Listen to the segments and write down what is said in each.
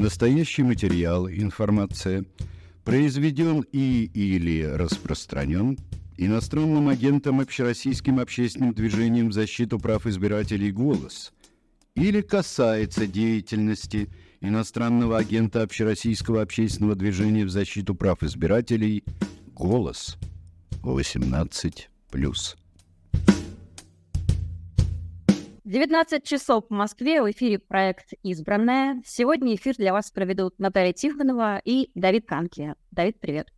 Настоящий материал, информация произведен и или распространен иностранным агентом Общероссийским общественным движением в защиту прав избирателей «Голос» или касается деятельности иностранного агента Общероссийского общественного движения в защиту прав избирателей «Голос» 18+. 19 часов в Москве, в эфире проект «Избранная». Сегодня эфир для вас проведут Наталья Тихонова и Давид Канки. Давид, привет.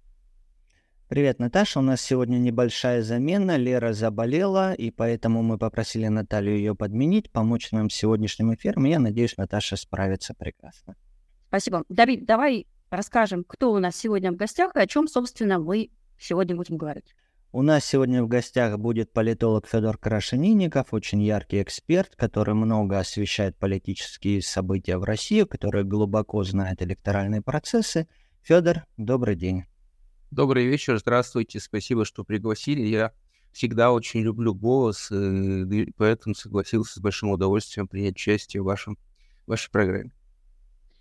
Привет, Наташа. У нас сегодня небольшая замена. Лера заболела, и поэтому мы попросили Наталью ее подменить, помочь нам с сегодняшним эфиром. Я надеюсь, Наташа справится прекрасно. Спасибо. Давид, давай расскажем, кто у нас сегодня в гостях и о чем, собственно, мы сегодня будем говорить. У нас сегодня в гостях будет политолог Федор Крашенинников, очень яркий эксперт, который много освещает политические события в России, который глубоко знает электоральные процессы. Федор, добрый день. Добрый вечер, здравствуйте, спасибо, что пригласили. Я всегда очень люблю голос, э, поэтому согласился с большим удовольствием принять участие в вашем, в вашей программе.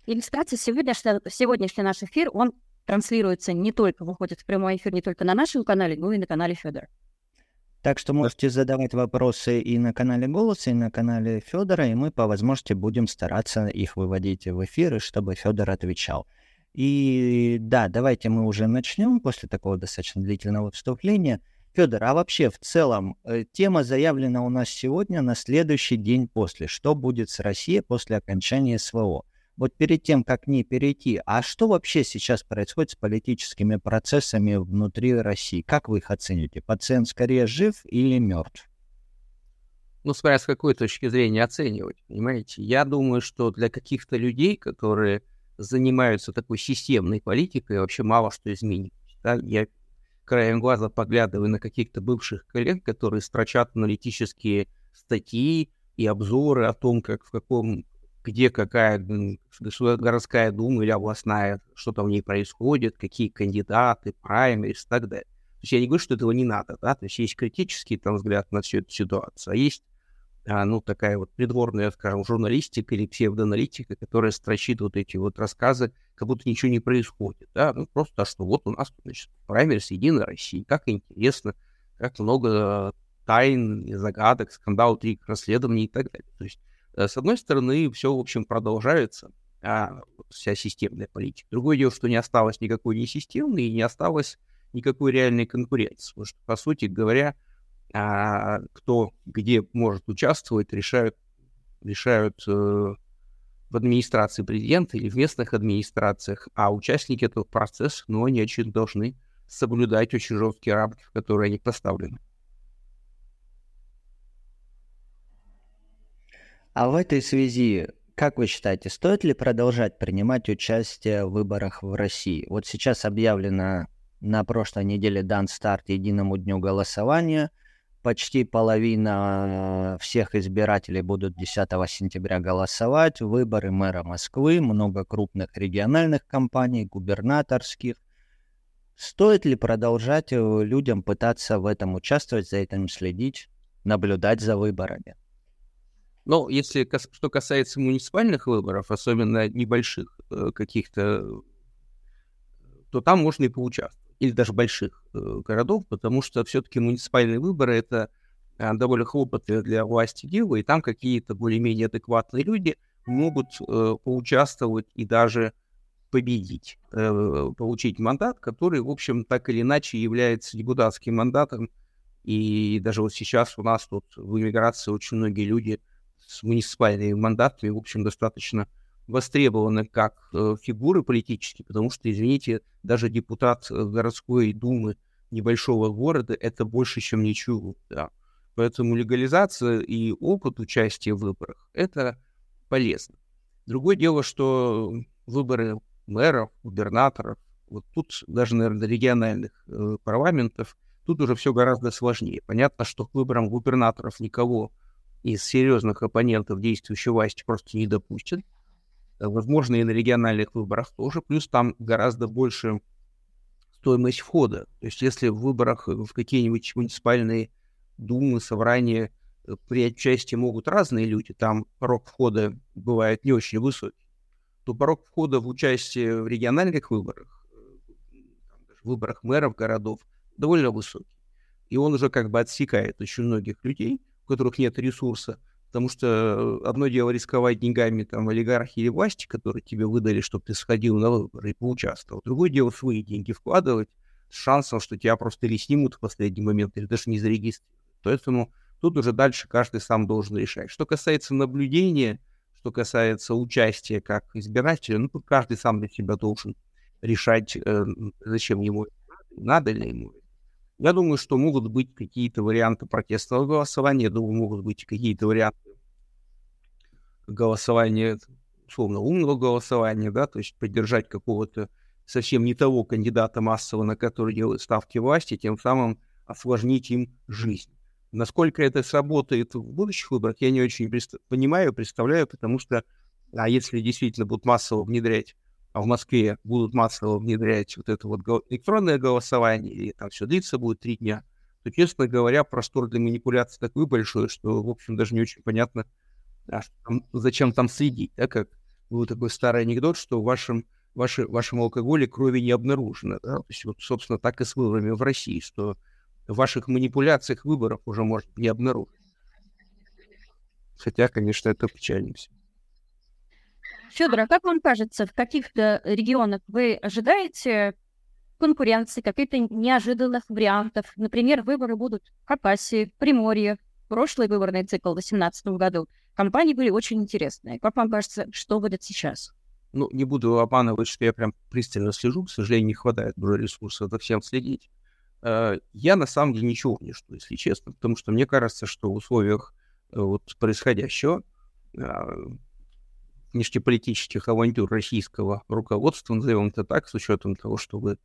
И, кстати, сегодняшний, сегодняшний наш эфир, он транслируется не только, выходит в прямой эфир не только на нашем канале, но и на канале Федора. Так что можете задавать вопросы и на канале Голоса, и на канале Федора, и мы по возможности будем стараться их выводить в эфиры, чтобы Федор отвечал. И да, давайте мы уже начнем после такого достаточно длительного вступления. Федор, а вообще в целом э, тема заявлена у нас сегодня на следующий день после. Что будет с Россией после окончания СВО? Вот перед тем, как к ней перейти, а что вообще сейчас происходит с политическими процессами внутри России? Как вы их оцените? Пациент скорее жив или мертв? Ну, смотря с какой точки зрения оценивать, понимаете? Я думаю, что для каких-то людей, которые занимаются такой системной политикой, вообще мало что изменилось. Да? Я краем глаза поглядываю на каких-то бывших коллег, которые строчат аналитические статьи и обзоры о том, как в каком где какая городская дума или областная, что там в ней происходит, какие кандидаты, праймерис и так далее. То есть я не говорю, что этого не надо, да, то есть есть критический там взгляд на всю эту ситуацию, а есть, а, ну, такая вот придворная, скажем, журналистика или псевдоаналитика, которая строчит вот эти вот рассказы, как будто ничего не происходит, да, ну, просто, что вот у нас, значит, праймерис Единой России, как интересно, как много тайн, загадок, скандал, три расследований и так далее. То есть Э, с одной стороны, все, в общем, продолжается, а, вся системная политика. Другое дело, что не осталось никакой не системной и не осталось никакой реальной конкуренции. Потому что, по сути говоря, а, кто где может участвовать, решают, решают э, в администрации президента или в местных администрациях, а участники этого процесса, ну, они, очевидно, должны соблюдать очень жесткие рамки, в которые они поставлены. А в этой связи, как вы считаете, стоит ли продолжать принимать участие в выборах в России? Вот сейчас объявлено на прошлой неделе дан старт единому дню голосования. Почти половина всех избирателей будут 10 сентября голосовать. Выборы мэра Москвы, много крупных региональных компаний, губернаторских. Стоит ли продолжать э, людям пытаться в этом участвовать, за этим следить, наблюдать за выборами? Но если что касается муниципальных выборов, особенно небольших э, каких-то, то там можно и поучаствовать. Или даже больших э, городов, потому что все-таки муниципальные выборы это э, довольно хлопотное для власти дело, и там какие-то более-менее адекватные люди могут поучаствовать и даже победить, получить мандат, который, в общем, так или иначе является депутатским мандатом. И даже вот сейчас у нас тут в эмиграции очень многие люди с муниципальными мандатами, в общем, достаточно востребованы как э, фигуры политические, потому что, извините, даже депутат э, городской думы небольшого города — это больше, чем ничего. Да. Поэтому легализация и опыт участия в выборах — это полезно. Другое дело, что выборы мэров, губернаторов, вот тут даже, наверное, региональных э, парламентов, тут уже все гораздо сложнее. Понятно, что к выборам губернаторов никого из серьезных оппонентов действующей власти просто не допустят. Э, возможно, и на региональных выборах тоже. Плюс там гораздо больше стоимость входа. То есть если в выборах в какие-нибудь муниципальные думы, собрания э, принять участие могут разные люди, там порог входа бывает не очень высокий, то порог входа в участие в региональных выборах, э, в выборах мэров городов, довольно высокий. И он уже как бы отсекает очень многих людей, которых нет ресурса, потому что э, одно дело рисковать деньгами там олигархи или власти, которые тебе выдали, чтобы ты сходил на выборы и поучаствовал. Другое дело свои деньги вкладывать с шансом, что тебя просто или снимут в последний момент, или даже не зарегистрируют. Поэтому тут уже дальше каждый сам должен решать. Что касается наблюдения, что касается участия как избирателя, ну, тут каждый сам для себя должен решать, э, зачем ему надо ли ему. Я думаю, что могут быть какие-то варианты протестного голосования, я думаю, могут быть какие-то варианты голосования, условно, умного голосования, да, то есть поддержать какого-то совсем не того кандидата массово, на который делают ставки власти, тем самым осложнить им жизнь. Насколько это сработает в будущих выборах, я не очень представ- понимаю, представляю, потому что а если действительно будут массово внедрять, а в Москве будут массово внедрять вот это вот электронное голосование, и там все длится будет три дня, то, честно говоря, простор для манипуляции такой большой, что, в общем, даже не очень понятно, а что там, зачем там следить, да, как был такой старый анекдот, что в вашем, ваше, вашем алкоголе крови не обнаружено, да, то есть вот, собственно, так и с выборами в России, что в ваших манипуляциях выборов уже может не обнаружить. Хотя, конечно, это печально все. Федор, а как вам кажется, в каких-то регионах вы ожидаете конкуренции, каких-то неожиданных вариантов? Например, выборы будут в Хакасии, Приморье, прошлый выборный цикл в 2018 году. Компании были очень интересные. Как вам кажется, что будет сейчас? Ну, не буду обманывать, что я прям пристально слежу. К сожалению, не хватает уже ресурсов за всем следить. Э, я на самом деле ничего не жду, если честно, потому что мне кажется, что в условиях э, вот происходящего а, внешнеполитических авантюр российского руководства, назовем это так, с учетом того, что вы,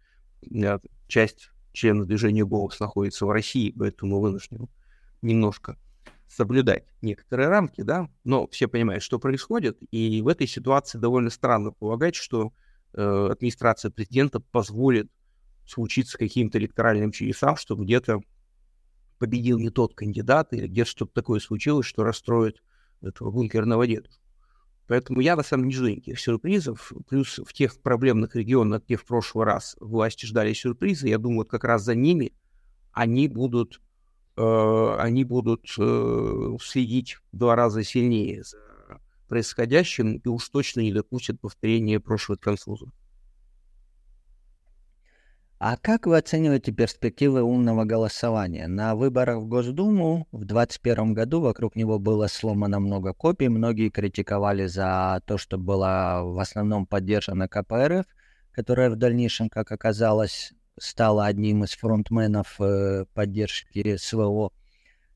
часть членов движения «Голос» находится в России, поэтому вынужден немножко соблюдать некоторые рамки, да, но все понимают, что происходит, и в этой ситуации довольно странно полагать, что э, администрация президента позволит случиться каким-то электоральным чудесам, что где-то победил не тот кандидат, или где-то что-то такое случилось, что расстроит этого бункерного дедушку. Поэтому я на самом деле не жду никаких сюрпризов. Плюс в тех проблемных регионах, где в прошлый раз власти ждали сюрпризы, я думаю, вот как раз за ними они будут, э, они будут э, следить в два раза сильнее за происходящим и уж точно не допустят повторения прошлых конфузов. А как вы оцениваете перспективы умного голосования? На выборах в Госдуму в 2021 году вокруг него было сломано много копий. Многие критиковали за то, что была в основном поддержана КПРФ, которая в дальнейшем, как оказалось, стала одним из фронтменов э, поддержки СВО.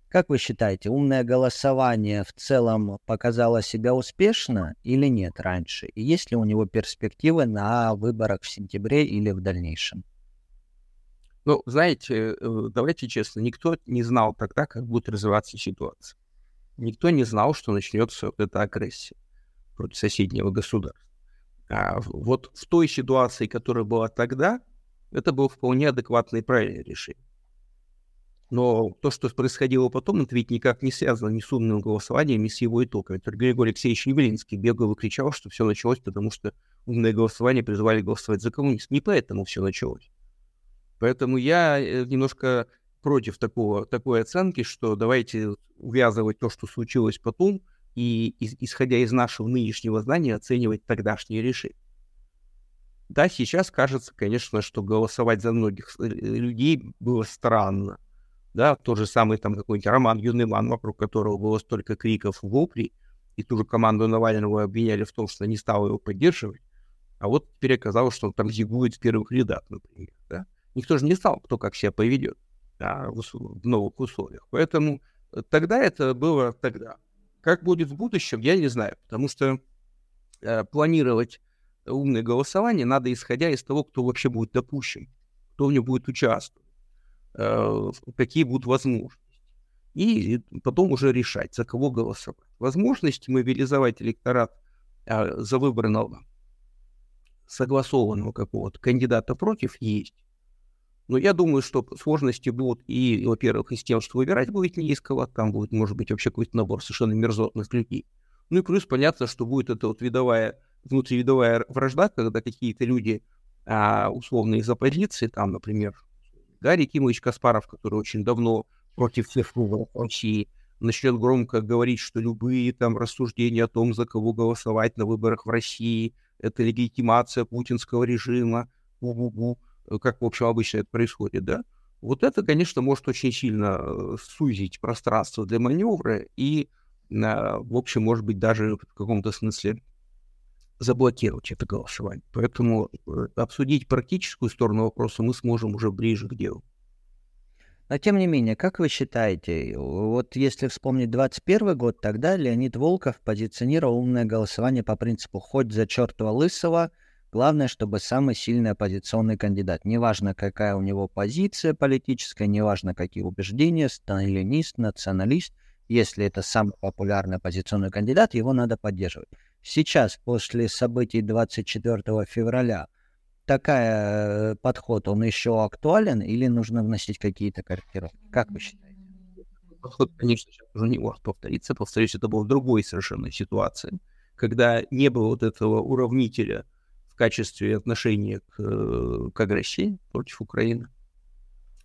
Как вы считаете, умное голосование в целом показало себя успешно или нет раньше? И есть ли у него перспективы на выборах в сентябре или в дальнейшем? Ну, знаете, э, давайте честно, никто не знал тогда, как будет развиваться ситуация. Никто не знал, что начнется вот эта агрессия против соседнего государства. А вот в той ситуации, которая была тогда, это было вполне адекватное и правильное решение. Но то, что происходило потом, это ведь никак не связано ни с умным голосованием, ни с его итогами. Это Григорий Алексеевич Явлинский бегал и кричал, что все началось, потому что умное голосование призывали голосовать за коммунистов. Не поэтому все началось. Поэтому я э, немножко против такого, такой оценки, что давайте увязывать то, что случилось потом, и, исходя из нашего нынешнего знания, оценивать тогдашние решения. Да, сейчас кажется, конечно, что голосовать за многих э, людей было странно. Да, тот же самый там какой-нибудь Роман Юнеман, вокруг которого было столько криков вопли, и ту же команду Навального обвиняли в том, что не стал его поддерживать, а вот теперь оказалось, что он там зигует в первых рядах, например, да. Никто же не знал, кто как себя поведет да, в, в новых условиях. Поэтому э, тогда это было тогда. Как будет в будущем, я не знаю, потому что э, планировать умное голосование надо исходя из того, кто вообще будет допущен, кто в нем будет участвовать, э, какие будут возможности. И потом уже решать, за кого голосовать. Возможность мобилизовать электорат э, за выбранного согласованного какого-то кандидата против есть. Но я думаю, что сложности будут и, во-первых, и с тем, что выбирать будет не из кого, там будет, может быть, вообще какой-то набор совершенно мерзотных людей. Ну и плюс понятно, что будет эта вот видовая внутривидовая вражда, когда какие-то люди, а, условно, из оппозиции, там, например, Гарри Кимович Каспаров, который очень давно против всех выборов России, начнет громко говорить, что любые там рассуждения о том, за кого голосовать на выборах в России, это легитимация путинского режима, бу-бу-бу, как, в общем, обычно это происходит, да, вот это, конечно, может очень сильно э, сузить пространство для маневра и, а, в общем, может быть, даже в каком-то смысле заблокировать это голосование. Поэтому э, обсудить практическую сторону вопроса мы сможем уже ближе к делу. Но тем не менее, как вы считаете, вот если вспомнить 21 год, тогда Леонид Волков позиционировал умное голосование по принципу «хоть за чертова лысого», главное, чтобы самый сильный оппозиционный кандидат. Неважно, какая у него позиция политическая, неважно, какие убеждения, сталинист, националист, если это самый популярный оппозиционный кандидат, его надо поддерживать. Сейчас, после событий 24 февраля, такая э, подход, он еще актуален или нужно вносить какие-то корректировки? Как вы считаете? Подход, конечно, сейчас уже не может повториться. Повторюсь, это был в другой совершенно ситуации, когда не было вот этого уравнителя качестве отношения к, э, к агрессии против Украины.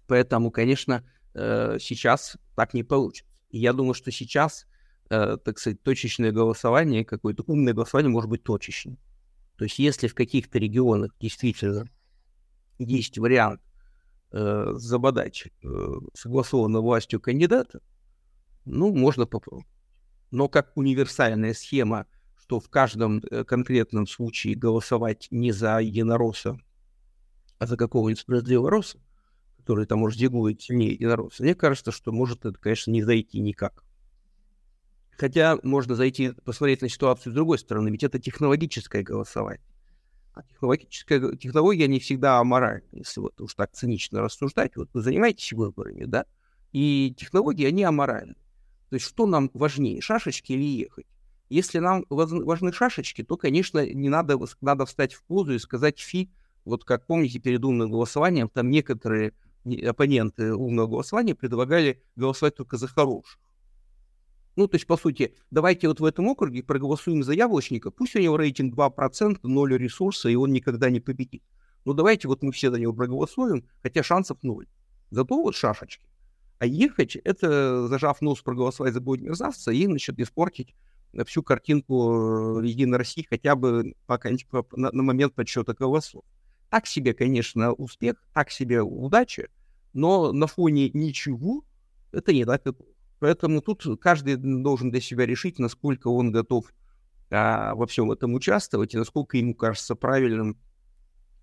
Поэтому, конечно, э, сейчас так не получится. Я думаю, что сейчас, так сказать, точечное голосование, какое-то умное голосование может быть точечным. То есть если в каких-то регионах действительно есть вариант э, забодать э, согласованно властью кандидата, ну, можно попробовать. Но как универсальная схема, что в каждом э, конкретном случае голосовать не за единоросса, а за какого-нибудь справедливого роса, который там может дегует сильнее единоросса, мне кажется, что может это, конечно, не зайти никак. Хотя можно зайти, посмотреть на ситуацию с другой стороны, ведь это технологическое голосование. А технологическая технология не всегда аморальна, если вот уж так цинично рассуждать. Вот вы занимаетесь выборами, да, и технологии, они аморальны. То есть что нам важнее, шашечки или ехать? Если нам важны шашечки, то, конечно, не надо, надо встать в позу и сказать фи, вот как помните, перед умным голосованием, там некоторые оппоненты умного голосования предлагали голосовать только за хороших. Ну, то есть, по сути, давайте вот в этом округе проголосуем за яблочника, пусть у него рейтинг 2%, ноль ресурса, и он никогда не победит. Ну, давайте вот мы все за него проголосуем, хотя шансов ноль. Зато вот шашечки. А ехать — это, зажав нос, проголосовать за будет мерзавца и, значит, испортить всю картинку э, Единой России хотя бы пока, на, на момент подсчета голосов. Так себе, конечно, успех, так себе удача, но на фоне ничего это не так. Поэтому тут каждый должен для себя решить, насколько он готов а, во всем этом участвовать и насколько ему кажется правильным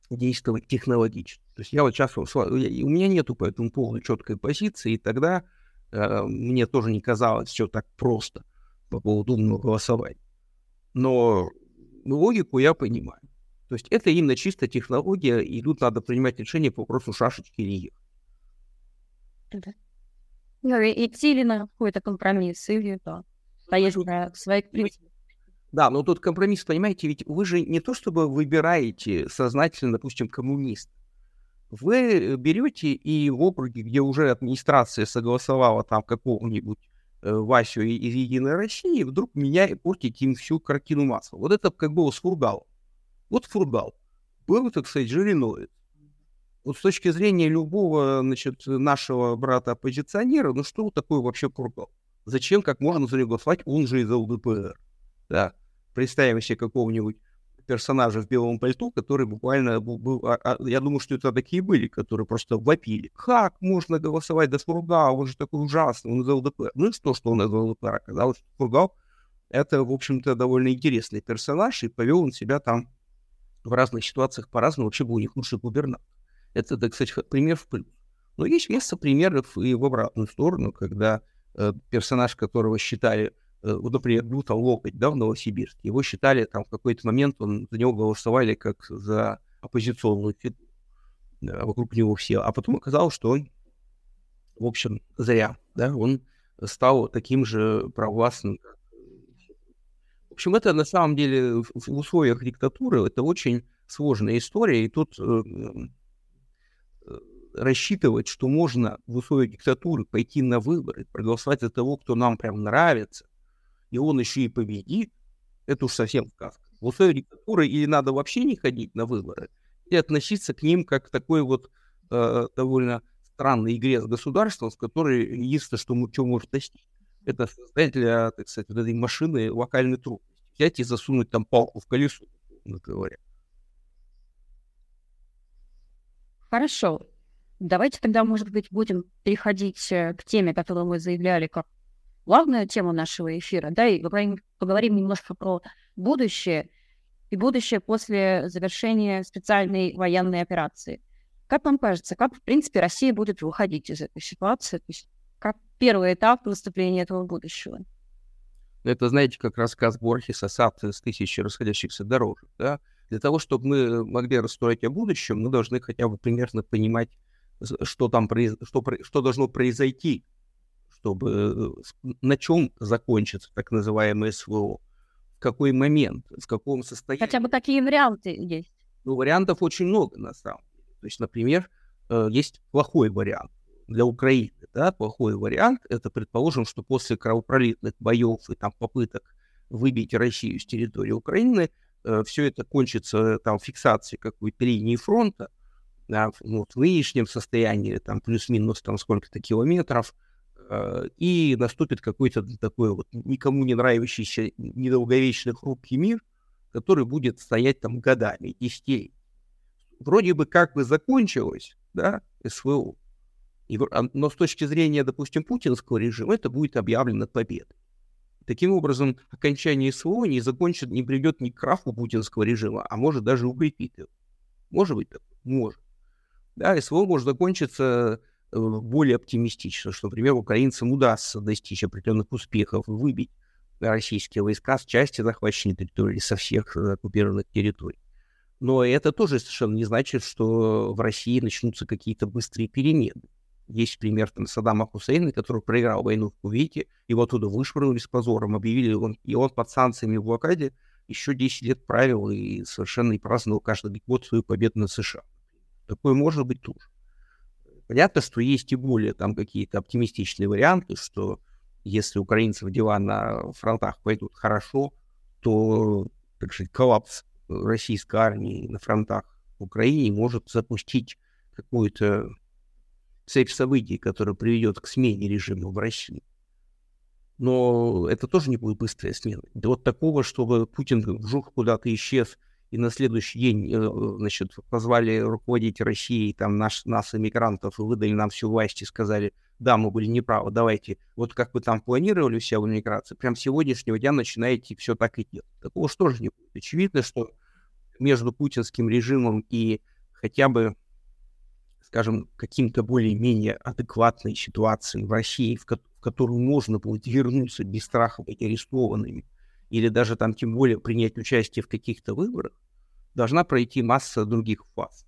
действовать технологично. То есть я вот сейчас, у меня нету по этому поводу четкой позиции, и тогда э, мне тоже не казалось все так просто по поводу умного голосования. Но логику я понимаю. То есть это именно чисто технология, и тут надо принимать решение по вопросу шашечки или их. Ну, идти ли на какой-то компромисс, или да, стоять на своих принципах. Да, но тут компромисс, понимаете, ведь вы же не то чтобы выбираете сознательно, допустим, коммунист. Вы берете и в округе, где уже администрация согласовала там какого-нибудь Васю из Единой России, вдруг меня портите им всю картину масла. Вот это как было с Фургалом. Вот Фургал. Был, так сказать, Жириновец вот с точки зрения любого, значит, нашего брата-оппозиционера, ну что такое вообще Кургал? Зачем, как можно за него голосовать, он же из ЛДПР? Да. Представим себе какого-нибудь персонажа в белом пальто, который буквально был, был а, а, я думаю, что это такие были, которые просто вопили. Как можно голосовать за Фургал? Он же такой ужасный, он из ЛДПР. Ну и что, что он из ЛДПР? Оказалось, что Фургал это, в общем-то, довольно интересный персонаж, и повел он себя там в разных ситуациях по-разному. Вообще был у них лучший губернатор. Это, так сказать, пример в плюс. Но есть место примеров и в обратную сторону, когда э, персонаж, которого считали, вот, например, Дута Локоть, да, в Новосибирске, его считали там в какой-то момент, он, за него голосовали как за оппозиционную фигуру. Да, вокруг него все. А потом оказалось, что он, в общем, зря, да, он стал таким же провластным, в общем, это на самом деле в условиях диктатуры это очень сложная история, и тут э, рассчитывать, что можно в условиях диктатуры пойти на выборы, проголосовать за того, кто нам прям нравится, и он еще и победит, это уж совсем сказка. В условиях диктатуры или надо вообще не ходить на выборы, и относиться к ним как к такой вот э, довольно странной игре с государством, с которой единственное, что, что может достичь, это создать для, так сказать, вот этой машины локальный трудности. Взять и засунуть там палку в колесо, говоря. Хорошо. Давайте тогда, может быть, будем переходить э, к теме, которую мы заявляли как главную тему нашего эфира, да, и поговорим, поговорим немножко про будущее и будущее после завершения специальной военной операции. Как вам кажется, как, в принципе, Россия будет выходить из этой ситуации? То есть как первый этап выступления этого будущего? Это, знаете, как рассказ Борхеса «Сад с тысячи расходящихся дорожек». Да? Для того, чтобы мы могли расстроить о будущем, мы должны хотя бы примерно понимать, что там что, что должно произойти, чтобы э, на чем закончится так называемое СВО, в какой момент, в каком состоянии. Хотя бы такие варианты есть. Ну, вариантов очень много на самом деле. То есть, например, э, есть плохой вариант для Украины. Да? Плохой вариант — это, предположим, что после кровопролитных боев и там попыток выбить Россию с территории Украины, э, все это кончится там фиксацией какой-то линии фронта, да, ну, в нынешнем состоянии, там плюс-минус там сколько-то километров, и наступит какой-то такой вот никому не нравящийся недолговечный хрупкий мир, который будет стоять там годами, десятилетиями. Вроде бы как бы закончилось, да, СВО, и, а, но с точки зрения, допустим, путинского режима, это будет объявлено победой. Таким образом, окончание СВО не закончит, не приведет ни к краху путинского режима, а может даже укрепить его. Может быть такое? Может. Да, СВО может закончиться э, более оптимистично, что, например, украинцам удастся достичь определенных успехов, выбить российские войска с части захваченной территории, со всех э, оккупированных территорий. Но это тоже совершенно не значит, что в России начнутся какие-то быстрые перемены. Есть пример там Саддама Хусейна, который проиграл войну в Кувейте, его оттуда вышвырнули с позором, объявили, он, и он под санкциями в блокаде еще 10 лет правил и совершенно не праздновал каждый год свою победу над США. Такое может быть тоже. Понятно, что есть и более там какие-то оптимистичные варианты, что если украинцев дела на фронтах пойдут хорошо, то, так сказать, коллапс российской армии на фронтах в Украине может запустить какую-то цепь событий, которая приведет к смене режима в России. Но это тоже не будет быстрая смена. Да вот такого, чтобы Путин вжух куда-то исчез, и на следующий день, э, значит, позвали руководить Россией, там, наш, нас, иммигрантов, и выдали нам всю власть и сказали, да, мы были неправы, давайте, вот как вы там планировали вся иммиграция, прям сегодняшнего дня начинаете все так и делать. Такого что же не будет. Очевидно, что между путинским режимом и хотя бы скажем, каким-то более-менее адекватной ситуации в России, в, ко- в которую можно будет вернуться без страха быть арестованными, или даже там тем более принять участие в каких-то выборах, должна пройти масса других фаз.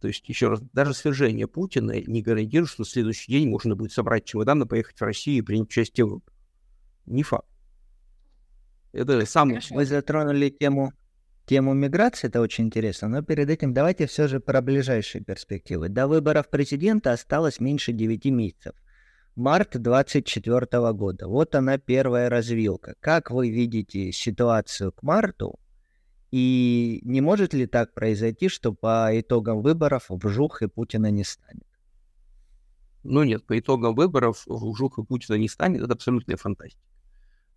То есть, еще раз, даже свержение Путина не гарантирует, что в следующий день можно будет собрать чемодан и поехать в Россию и принять участие в выборах. Не факт. Это самое... Мы затронули тему тему миграции, это очень интересно, но перед этим давайте все же про ближайшие перспективы. До выборов президента осталось меньше 9 месяцев. Март 2024 года. Вот она первая развилка. Как вы видите ситуацию к марту? И не может ли так произойти, что по итогам выборов вжух и Путина не станет? Ну нет, по итогам выборов вжух и Путина не станет. Это абсолютная фантастика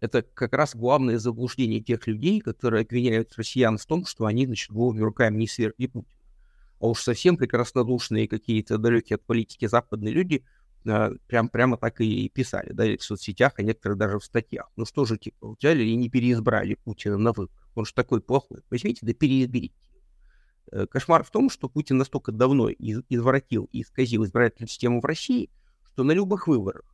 это как раз главное заблуждение тех людей, которые обвиняют россиян в том, что они, значит, голыми руками не свергли Путина. А уж совсем прекраснодушные какие-то далекие от политики западные люди прям, прямо так и писали, да, в соцсетях, а некоторые даже в статьях. Ну что же, типа, взяли и не переизбрали Путина на выборах. Он же такой плохой. Возьмите, да переизберите. Э, кошмар в том, что Путин настолько давно из- извратил и исказил избирательную систему в России, что на любых выборах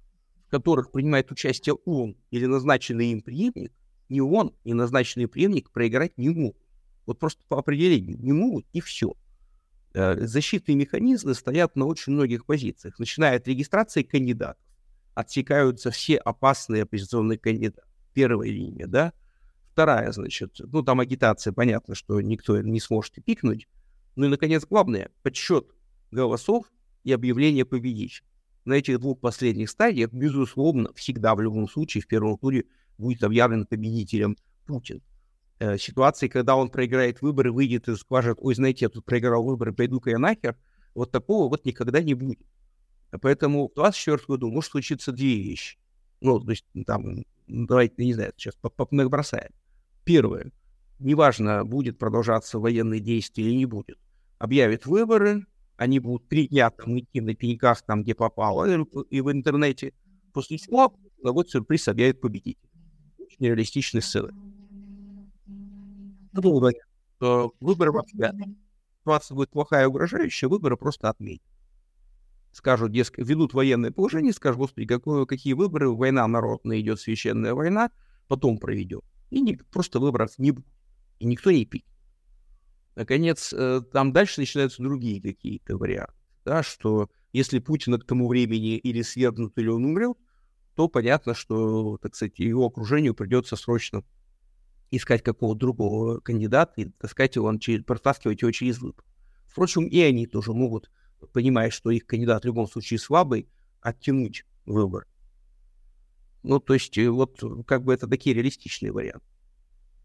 в которых принимает участие он или назначенный им преемник, ни он, ни назначенный преемник проиграть не могут. Вот просто по определению не могут, и все. Э, защитные механизмы стоят на очень многих позициях, начиная от регистрации кандидатов. Отсекаются все опасные оппозиционные кандидаты. Первая линия, да. Вторая, значит, ну там агитация, понятно, что никто не сможет и пикнуть. Ну и, наконец, главное, подсчет голосов и объявление победителя на этих двух последних стадиях, безусловно, всегда в любом случае в первом туре будет объявлен победителем Путин. Э, ситуации, когда он проиграет выборы, выйдет и скажет, ой, знаете, я тут проиграл выборы, пойду-ка я нахер, вот такого вот никогда не будет. Поэтому в 2024 году может случиться две вещи. Ну, то есть, там, давайте, не знаю, сейчас набросаем. Первое. Неважно, будет продолжаться военные действия или не будет. Объявят выборы, они будут три дня там идти на пеньках, там, где попало, и в интернете. После чего, на вот сюрприз объявит победитель. Очень реалистичный сценарий. Выборы вообще. Ситуация будет плохая, угрожающая, выборы просто отменят скажут, дескать, ведут военное положение, скажут, господи, какое, какие выборы, война народная идет, священная война, потом проведем. И не, просто выборов не будет. И никто не пить. Наконец, э, там дальше начинаются другие какие-то варианты. Да, что если Путина к тому времени или свергнут, или он умрет, то понятно, что, так сказать, его окружению придется срочно искать какого-то другого кандидата и, так сказать, его, протаскивать его через выбор. Впрочем, и они тоже могут понимая, что их кандидат в любом случае слабый, оттянуть выбор. Ну, то есть, э, вот как бы это такие реалистичные варианты.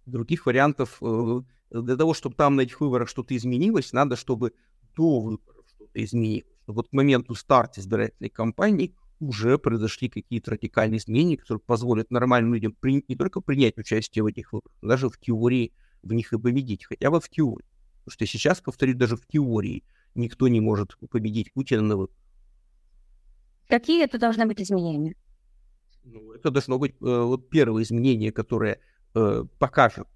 Других вариантов, э, для того, чтобы там на этих выборах что-то изменилось, надо, чтобы до выборов что-то изменилось. Вот к моменту старта избирательной кампании уже произошли какие-то радикальные изменения, которые позволят нормальным людям при... не только принять участие в этих выборах, но даже в теории в них и победить, хотя бы в теории. Потому что сейчас, повторю, даже в теории никто не может победить Путина на выборах. Какие это должны быть изменения? Ну, это должно быть э, вот первое изменение, которое э, покажет,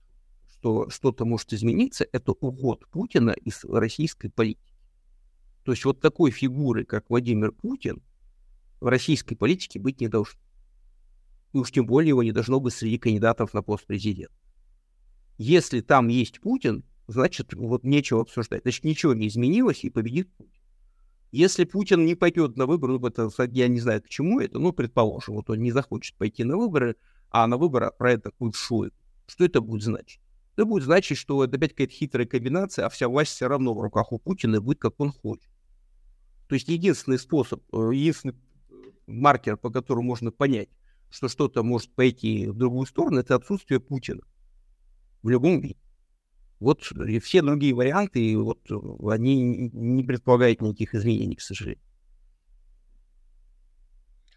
что что-то может измениться, это уход Путина из российской политики. То есть вот такой фигуры, как Владимир Путин, в российской политике быть не должно. И уж тем более его не должно быть среди кандидатов на пост президента. Если там есть Путин, значит, вот нечего обсуждать. Значит, ничего не изменилось, и победит Путин. Если Путин не пойдет на выборы, ну, это, я не знаю, к чему это, ну, предположим, вот он не захочет пойти на выборы, а на выборы это будет шует. Что это будет значить? Это будет значить, что это опять какая-то хитрая комбинация, а вся власть все равно в руках у Путина будет, как он хочет. То есть единственный способ, э, единственный маркер, по которому можно понять, что что-то может пойти в другую сторону, это отсутствие Путина в любом виде. Вот и все другие варианты, вот они не предполагают никаких изменений, к сожалению.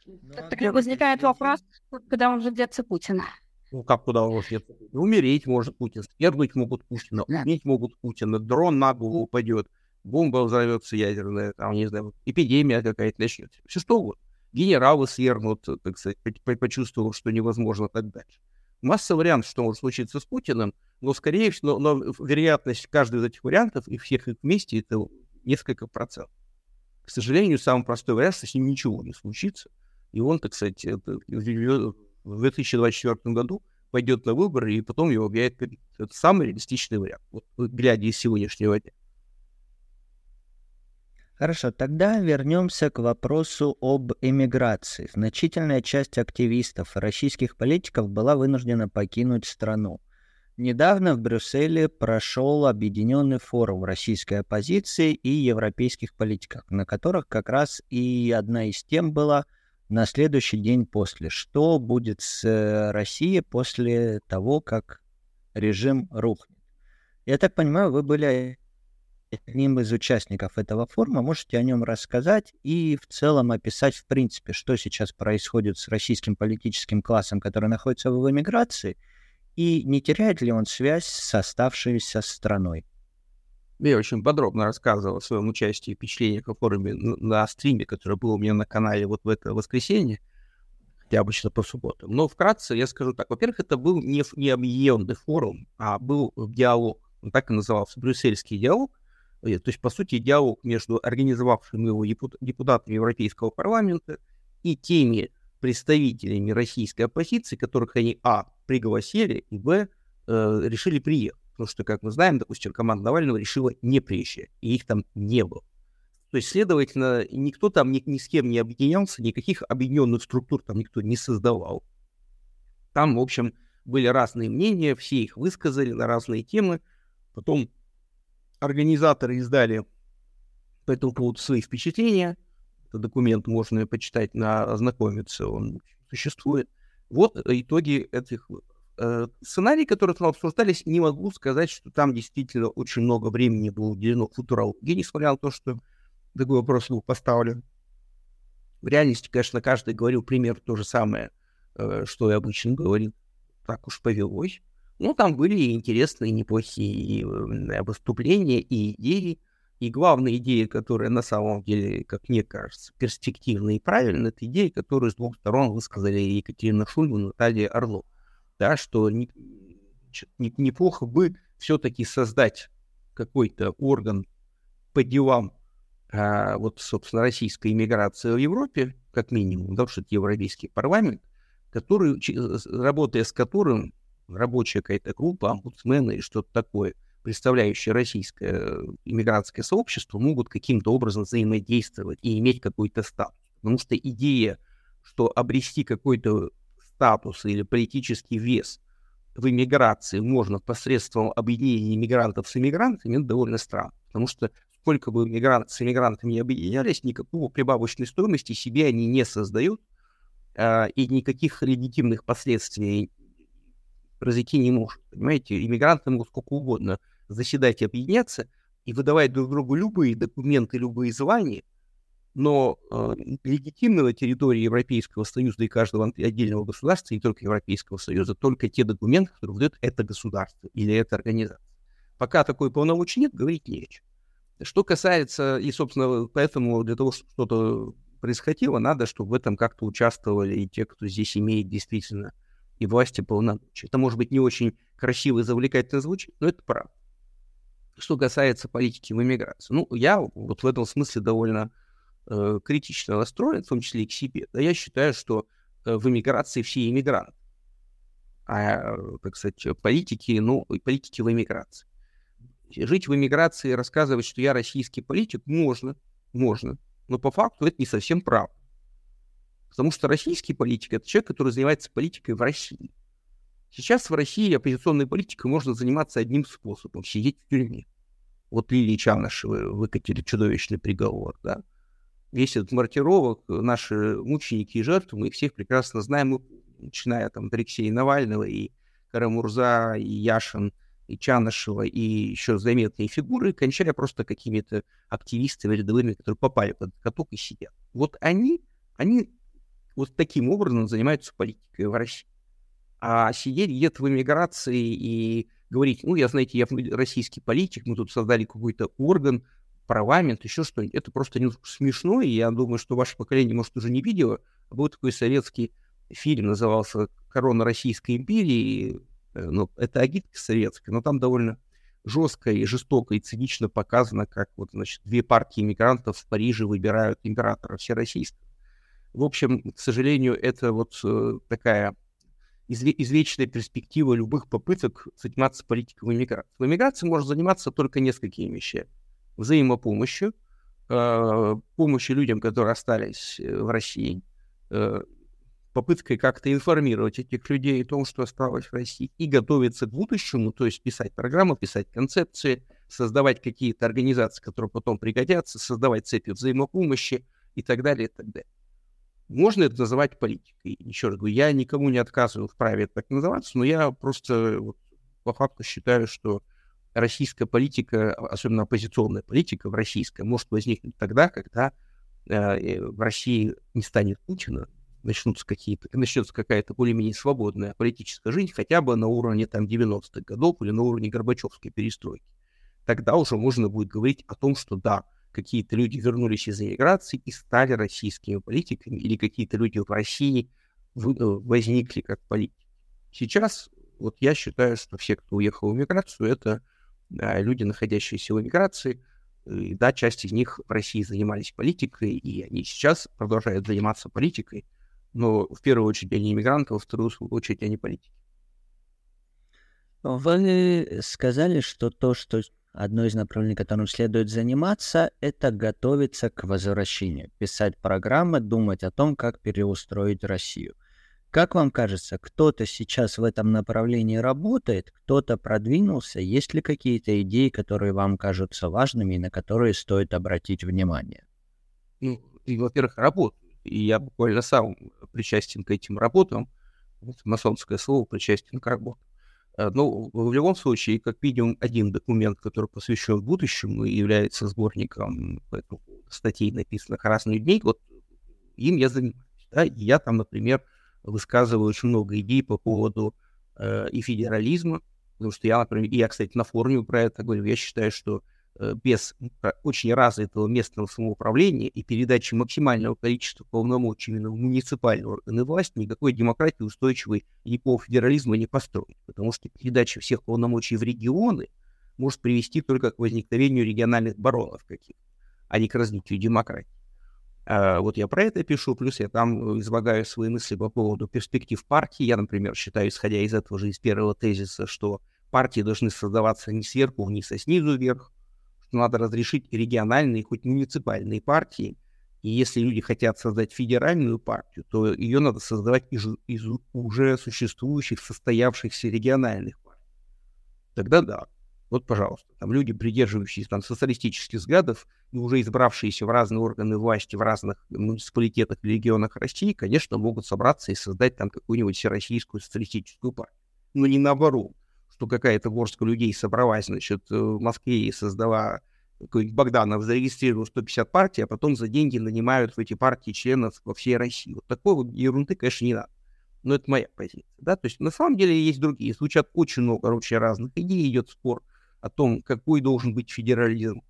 Ну, так, так возникает вопрос, куда он же деться Путина? Ну, как куда он может деться? Умереть может Путин, свергнуть могут Путина, убить могут Путина, дрон на голову упадет, бомба взорвется ядерная, там, не знаю, эпидемия какая-то начнется. Все что угодно. Генералы свергнут, так сказать, почувствовав, что невозможно так дальше. Масса вариантов, что может случиться с Путиным, но, скорее всего, но, но вероятность каждого из этих вариантов и всех их вместе это несколько процентов. К сожалению, самый простой вариант, что с ним ничего не случится, и он, так сказать, это, в 2024 году пойдет на выборы, и потом его объявят. Это самый реалистичный вариант, вот, глядя из сегодняшнего дня. Хорошо, тогда вернемся к вопросу об эмиграции. Значительная часть активистов и российских политиков была вынуждена покинуть страну. Недавно в Брюсселе прошел объединенный форум российской оппозиции и европейских политиков, на которых как раз и одна из тем была на следующий день после. Что будет с э, Россией после того, как режим рухнет? Я так понимаю, вы были одним из участников этого форума. Можете о нем рассказать и в целом описать, в принципе, что сейчас происходит с российским политическим классом, который находится в эмиграции, и не теряет ли он связь с оставшейся страной? Я очень подробно рассказывал о своем участии и впечатлениях о форуме на стриме, который был у меня на канале вот в это воскресенье, хотя обычно по субботам. Но вкратце я скажу так. Во-первых, это был не, не объединенный форум, а был диалог. Он так и назывался, брюссельский диалог, то есть, по сути, диалог между организовавшими его депутатами Европейского парламента и теми представителями российской оппозиции, которых они, а, пригласили, и, б, э, решили приехать. Потому что, как мы знаем, допустим, команда Навального решила не приезжать, и их там не было. То есть, следовательно, никто там ни, ни с кем не объединялся, никаких объединенных структур там никто не создавал. Там, в общем, были разные мнения, все их высказали на разные темы. Потом организаторы издали по этому поводу свои впечатления. Этот документ можно почитать, на, ознакомиться, он существует. Вот итоги этих. Э, сценарии, которые там обсуждались, не могу сказать, что там действительно очень много времени было уделено футурологии, несмотря на то, что такой вопрос был поставлен. В реальности, конечно, каждый говорил пример то же самое, э, что и обычно говорил. Так уж повелось. Но там были интересные, неплохие выступления, и идеи. И главная идея, которая на самом деле, как мне кажется, перспективная и правильная, это идея, которую с двух сторон высказали Екатерина Шульман и Наталья Орлов да, что не, не, неплохо бы все-таки создать какой-то орган по делам а, вот, собственно, российской иммиграции в Европе, как минимум, да, что это Европейский парламент, который, работая с которым рабочая какая-то группа, омбудсмены и что-то такое, представляющие российское иммигрантское сообщество, могут каким-то образом взаимодействовать и иметь какой-то статус. Потому что идея, что обрести какой-то статус или политический вес в иммиграции можно посредством объединения иммигрантов с иммигрантами, это довольно странно. Потому что сколько бы иммигранты с иммигрантами не объединялись, никакого прибавочной стоимости себе они не создают, э, и никаких легитимных последствий произойти не может. Понимаете, иммигранты могут сколько угодно заседать и объединяться, и выдавать друг другу любые документы, любые звания, но э, легитимны на территории Европейского Союза и каждого отдельного государства, не только Европейского Союза, только те документы, которые выдает это государство или эта организация. Пока такой полномочий нет, говорить не о чем. Что касается, и, собственно, поэтому для того, чтобы что-то происходило, надо, чтобы в этом как-то участвовали и те, кто здесь имеет действительно и власти полномочия. Это может быть не очень красиво и завлекательно звучит, но это правда. Что касается политики в эмиграции. Ну, я вот в этом смысле довольно э, критично настроен, в том числе и к себе, да, я считаю, что э, в эмиграции все иммигранты. А, так сказать, политики, ну, политики в эмиграции. Жить в эмиграции рассказывать, что я российский политик, можно, можно, но по факту это не совсем правда. Потому что российский политик — это человек, который занимается политикой в России. Сейчас в России оппозиционной политикой можно заниматься одним способом — сидеть в тюрьме. Вот Лилии Чанышевой выкатили чудовищный приговор, да весь этот маркировок, наши мученики и жертвы, мы их всех прекрасно знаем, начиная там от Алексея Навального и Карамурза, и Яшин, и Чанышева, и еще заметные фигуры, кончая просто какими-то активистами рядовыми, которые попали под каток и сидят. Вот они, они вот таким образом занимаются политикой в России. А сидеть где-то в эмиграции и говорить, ну, я, знаете, я российский политик, мы тут создали какой-то орган, парламент, еще что-нибудь. Это просто смешно, и я думаю, что ваше поколение, может, уже не видело. Был такой советский фильм, назывался «Корона Российской империи». Э, ну, это агитка советская, но там довольно жестко и жестоко и цинично показано, как вот, значит, две партии иммигрантов в Париже выбирают императора всероссийского. В общем, к сожалению, это вот э, такая изве- извечная перспектива любых попыток заниматься политикой в иммиграции. В иммиграции можно заниматься только несколькими вещами взаимопомощью, э, помощью людям, которые остались э, в России, попыткой как-то информировать этих людей о том, что осталось в России, и готовиться к будущему, то есть писать программы, писать концепции, создавать какие-то организации, которые потом пригодятся, создавать цепи взаимопомощи и так далее, и так далее. Можно это называть политикой. Еще раз говорю, я никому не отказываю в праве это так называться, но я просто вот, по факту считаю, что российская политика, особенно оппозиционная политика в российской, может возникнуть тогда, когда э, в России не станет Путина, начнутся какие-то, начнется какая-то более-менее свободная политическая жизнь, хотя бы на уровне там 90-х годов или на уровне Горбачевской перестройки. Тогда уже можно будет говорить о том, что да, какие-то люди вернулись из эмиграции и стали российскими политиками, или какие-то люди в России э, возникли как политики. Сейчас вот я считаю, что все, кто уехал в эмиграцию, это люди, находящиеся в эмиграции, и, да, часть из них в России занимались политикой, и они сейчас продолжают заниматься политикой, но в первую очередь они иммигранты, во вторую очередь они политики. Вы сказали, что то, что одно из направлений, которым следует заниматься, это готовиться к возвращению, писать программы, думать о том, как переустроить Россию. Как вам кажется, кто-то сейчас в этом направлении работает, кто-то продвинулся? Есть ли какие-то идеи, которые вам кажутся важными и на которые стоит обратить внимание? Ну, и, во-первых, работают. И я буквально сам причастен к этим работам. масонское слово причастен к работе. Э, ну, в любом случае, как минимум один документ, который посвящен будущему и является сборником статей, написанных разных дней, вот им я занимаюсь. Да? Я там, например, высказываю очень много идей по поводу э, и федерализма, потому что я, например, и я, кстати, на форуме про это говорю, я считаю, что без очень развитого местного самоуправления и передачи максимального количества полномочий именно в муниципальные органы власти никакой демократии устойчивой никакого федерализма не построить. Потому что передача всех полномочий в регионы может привести только к возникновению региональных баронов каких-то, а не к развитию демократии. А, вот я про это пишу, плюс я там излагаю свои мысли по поводу перспектив партии. Я, например, считаю, исходя из этого же, из первого тезиса, что партии должны создаваться не сверху вниз, а снизу вверх, что надо разрешить региональные, хоть муниципальные партии. И если люди хотят создать федеральную партию, то ее надо создавать из, из уже существующих, состоявшихся региональных партий. Тогда да. Вот, пожалуйста, там люди, придерживающиеся там социалистических взглядов и уже избравшиеся в разные органы власти в разных муниципалитетах и регионах России, конечно, могут собраться и создать там какую-нибудь всероссийскую социалистическую партию. Но не наоборот что какая-то горстка людей собралась, значит, э, в Москве и создала какой-нибудь Богданов зарегистрировал 150 партий, а потом за деньги нанимают в эти партии членов во всей России. Вот такой вот ерунды, конечно, не надо. Но это моя позиция. Да? То есть на самом деле есть другие. Звучат очень много, короче, разных идей. Идет спор о том, какой должен быть федерализм,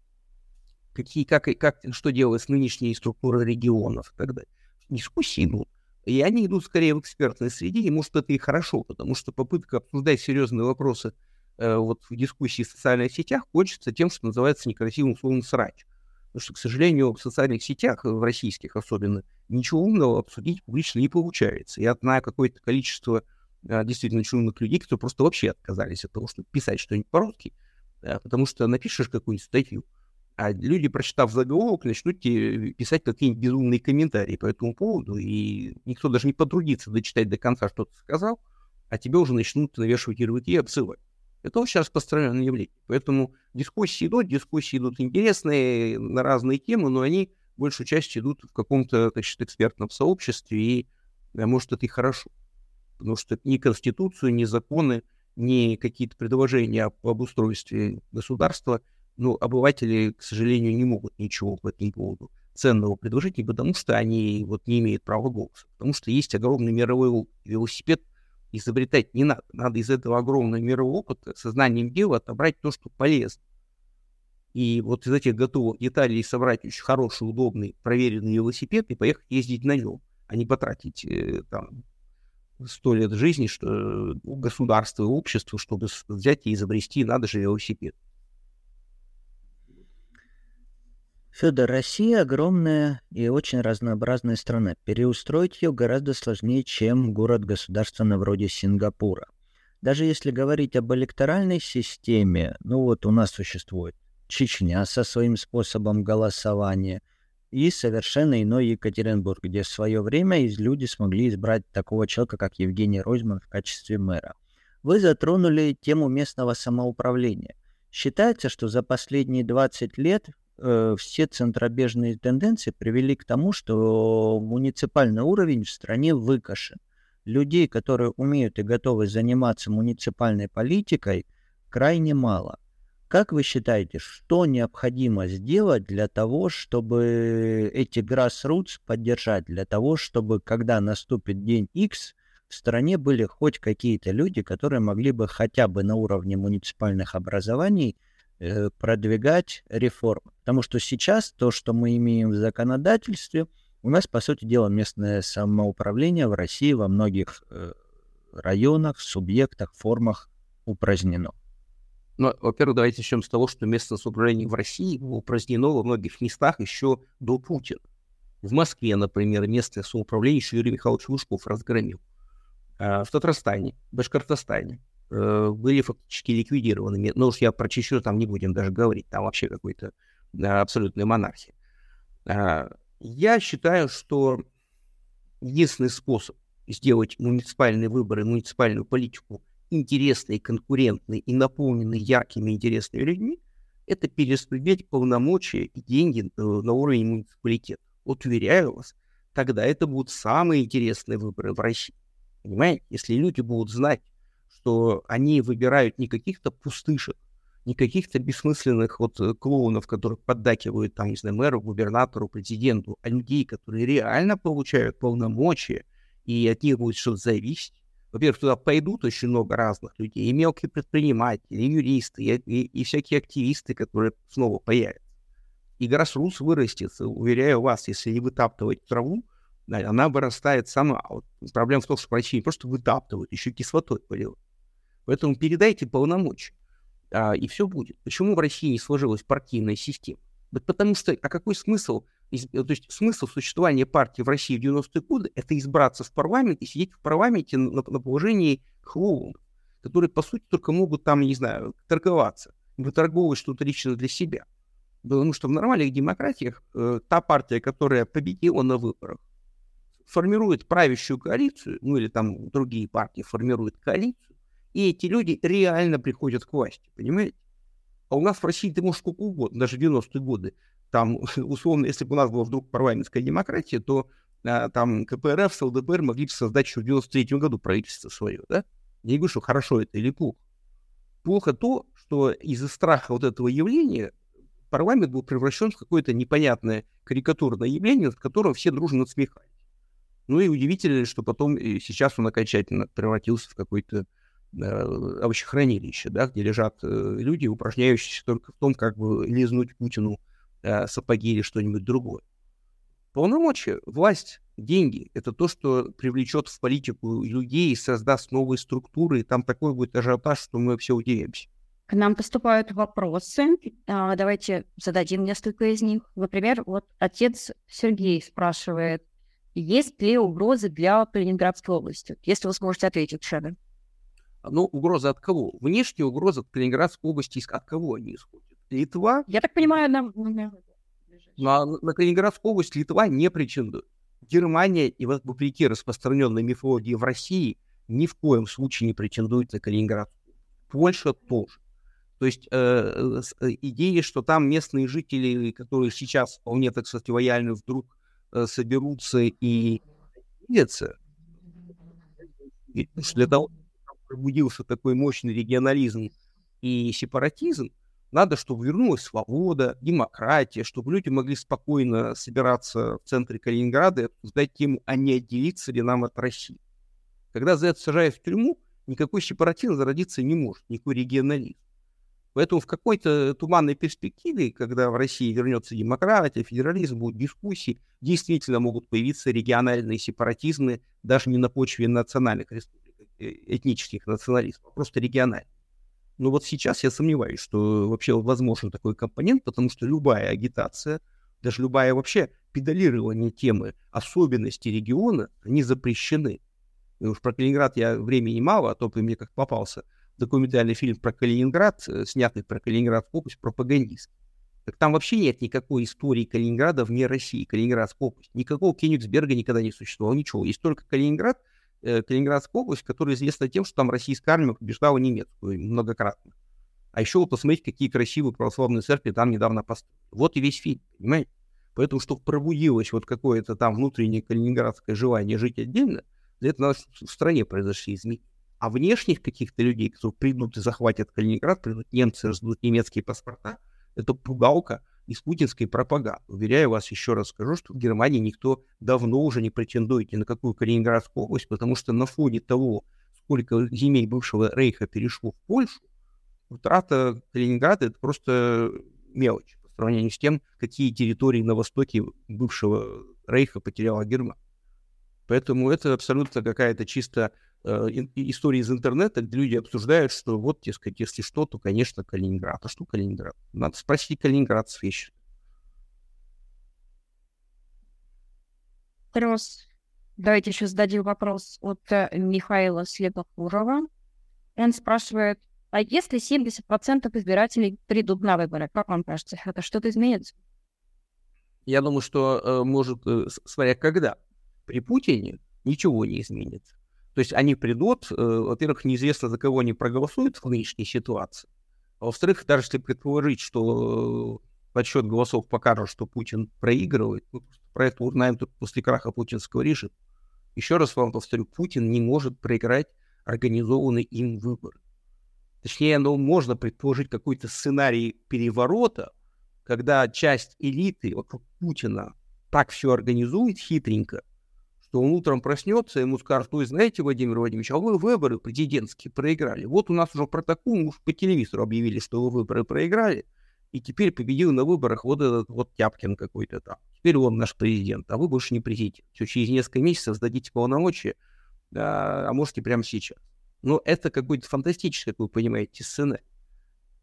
какие, как, как, что делать с нынешней структурой регионов и так далее. Дискуссии идут. И они идут скорее в экспертной среде, и может это и хорошо, потому что попытка обсуждать серьезные вопросы э, вот в дискуссии в социальных сетях кончится тем, что называется некрасивым словом «срач». Потому что, к сожалению, в социальных сетях, в российских особенно, ничего умного обсудить публично не получается. Я знаю какое-то количество э, действительно чумных людей, которые просто вообще отказались от того, чтобы писать что-нибудь по-русски, э, потому что напишешь какую-нибудь статью, а люди, прочитав заголовок, начнут писать какие-нибудь безумные комментарии по этому поводу, и никто даже не потрудится дочитать до конца, что ты сказал, а тебе уже начнут навешивать ярлыки и обсылать. Это очень распространенное явление. Поэтому дискуссии идут, дискуссии идут интересные на разные темы, но они большую часть идут в каком-то, значит, экспертном сообществе, и, а может, это и хорошо. Потому что ни Конституцию, ни законы, ни какие-то предложения об, об устройстве государства – ну, обыватели, к сожалению, не могут ничего по этому поводу ценного предложить, не потому что они вот не имеют права голоса, потому что есть огромный мировой велосипед, изобретать не надо. Надо из этого огромного мирового опыта сознанием дела отобрать то, что полезно. И вот из этих готовых деталей собрать очень хороший, удобный, проверенный велосипед и поехать ездить на нем, а не потратить э, там сто лет жизни, что государство и общество, чтобы взять и изобрести, надо же велосипед. Федор, Россия огромная и очень разнообразная страна. Переустроить ее гораздо сложнее, чем город-государство на вроде Сингапура. Даже если говорить об электоральной системе, ну вот у нас существует Чечня со своим способом голосования и совершенно иной Екатеринбург, где в свое время люди смогли избрать такого человека, как Евгений Ройзман в качестве мэра. Вы затронули тему местного самоуправления. Считается, что за последние 20 лет все центробежные тенденции привели к тому, что муниципальный уровень в стране выкашен. Людей, которые умеют и готовы заниматься муниципальной политикой, крайне мало. Как вы считаете, что необходимо сделать для того, чтобы эти grassroots поддержать, для того, чтобы, когда наступит день X, в стране были хоть какие-то люди, которые могли бы хотя бы на уровне муниципальных образований Э, продвигать реформы. Потому что сейчас то, что мы имеем в законодательстве, у нас, по сути дела, местное самоуправление в России во многих э, районах, субъектах, формах упразднено. Ну, во-первых, давайте начнем с того, что местное самоуправление в России упразднено во многих местах еще до Путина. В Москве, например, местное самоуправление еще Юрий Михайлович Лужков разгромил. А в Татарстане, Башкортостане, э, были фактически ликвидированы. Ну уж я про Чечню там не будем даже говорить, там вообще какой-то э, абсолютная монархия. Э, я считаю, что единственный способ сделать муниципальные выборы, муниципальную политику интересной, конкурентной и наполненной яркими интересными людьми, это перераспределять полномочия и деньги э, на уровень муниципалитета. Вот уверяю вас, тогда это будут самые интересные выборы в России. Понимаете? Если люди будут знать, что они выбирают не каких-то пустышек, не каких-то бессмысленных вот э, клоунов, которых поддакивают, там, не знаю, мэру, губернатору, президенту, а людей, которые реально получают полномочия, и от них будет что-то зависеть. Во-первых, туда пойдут очень много разных людей, и мелкие предприниматели, и юристы, и, и, и всякие активисты, которые снова появятся. И Гроссрус вырастет, уверяю вас, если не вытаптывать траву, она вырастает сама. Вот проблема в том, что в России не просто вытаптывают, еще кислотой поливают. Поэтому передайте полномочия а, и все будет. Почему в России не сложилась партийная система? Вот потому что, а какой смысл, э, то есть смысл существования партии в России в 90-е годы, это избраться в парламент и сидеть в парламенте на, на положении клоунов, которые, по сути, только могут там, не знаю, торговаться, выторговывать что-то лично для себя. Потому что в нормальных демократиях э, та партия, которая победила на выборах, формирует правящую коалицию, ну или там другие партии формируют коалицию, и эти люди реально приходят к власти, понимаете? А у нас в России ты можешь сколько угодно, даже в 90-е годы. Там, условно, если бы у нас была вдруг парламентская демократия, то а, там КПРФ с ЛДПР могли бы создать еще в 93-м году правительство свое, да? Я не говорю, что хорошо это или плохо. Плохо то, что из-за страха вот этого явления парламент был превращен в какое-то непонятное карикатурное явление, над которым все дружно насмехались. Ну и удивительно, что потом сейчас он окончательно превратился в какой-то овощехранилище, да, где лежат э, люди, упражняющиеся только в том, как бы лизнуть Путину э, сапоги или что-нибудь другое. Полномочия, власть, деньги — это то, что привлечет в политику людей, создаст новые структуры, и там такой будет ажиотаж, что мы все удивимся. К нам поступают вопросы. А, давайте зададим несколько из них. Например, вот отец Сергей спрашивает, есть ли угрозы для Калининградской области? Если вы сможете ответить, Шеда. Ну, угроза от кого? Внешняя угроза от Калининградской области, от кого они исходят? Литва? Я так понимаю, нам... На, на, Калининградскую область Литва не претендует. Германия, и вот вопреки распространенной мифологии в России, ни в коем случае не претендует на Калининград. Польша тоже. То есть э, э, идея, что там местные жители, которые сейчас вполне, так сказать, лояльны, вдруг Э, соберутся и видятся, для того, пробудился такой мощный регионализм и сепаратизм, надо, чтобы вернулась свобода, демократия, чтобы люди могли спокойно собираться в центре Калининграда и обсуждать тему, а не отделиться ли нам от России. Когда за это сажают в тюрьму, никакой сепаратизм зародиться не может, никакой регионализм. Поэтому в какой-то туманной перспективе, когда в России вернется демократия, федерализм, будут дискуссии, действительно могут появиться региональные сепаратизмы, даже не на почве национальных республик, этнических национализмов, а просто региональных. Но вот сейчас я сомневаюсь, что вообще возможен такой компонент, потому что любая агитация, даже любая вообще педалирование темы особенности региона, они запрещены. И уж про Калининград я времени мало, а то бы мне как попался – документальный фильм про Калининград, э, снятый про Калининград область, пропагандист. Так там вообще нет никакой истории Калининграда вне России, Калининградская область. Никакого Кенигсберга никогда не существовало, ничего. Есть только Калининград, э, Калининградская область, которая известна тем, что там российская армия побеждала немецкую многократно. А еще вот посмотрите, какие красивые православные церкви там недавно построили. Вот и весь фильм, понимаете? Поэтому, чтобы пробудилось вот какое-то там внутреннее калининградское желание жить отдельно, для этого в стране произошли изменения. А внешних каких-то людей, которые придут и захватят Калининград, придут немцы, раздадут немецкие паспорта, это пугалка из путинской пропаганды. Уверяю вас, еще раз скажу, что в Германии никто давно уже не претендует ни на какую Калининградскую область, потому что на фоне того, сколько земель бывшего Рейха перешло в Польшу, утрата Калининграда — это просто мелочь по сравнению с тем, какие территории на востоке бывшего Рейха потеряла Германия. Поэтому это абсолютно какая-то чисто истории из интернета, где люди обсуждают, что вот, дескать, если что, то, конечно, Калининград. А что Калининград? Надо спросить Калининград свечи. Трос. Давайте еще зададим вопрос от э, Михаила Слепокурова. Он спрашивает, а если 70% избирателей придут на выборы, как вам кажется, это что-то изменится? Я думаю, что э, может, э, смотря когда. При Путине ничего не изменится. То есть они придут, э, во-первых, неизвестно, за кого они проголосуют в нынешней ситуации, а во-вторых, даже если предположить, что подсчет голосов покажет, что Путин проигрывает, мы про это узнаем только после краха путинского режима. Еще раз вам повторю, Путин не может проиграть организованный им выбор. Точнее, ну, можно предположить какой-то сценарий переворота, когда часть элиты вокруг Путина так все организует хитренько, что он утром проснется, ему скажут, вы знаете, Владимир Владимирович, а вы выборы президентские проиграли. Вот у нас уже протокол, мы уж по телевизору объявили, что вы выборы проиграли, и теперь победил на выборах вот этот вот Тяпкин какой-то там. Теперь он наш президент, а вы больше не президент. Все, через несколько месяцев сдадите полномочия, да, а можете прямо сейчас. Но это какой-то фантастический, как вы понимаете, сценарий.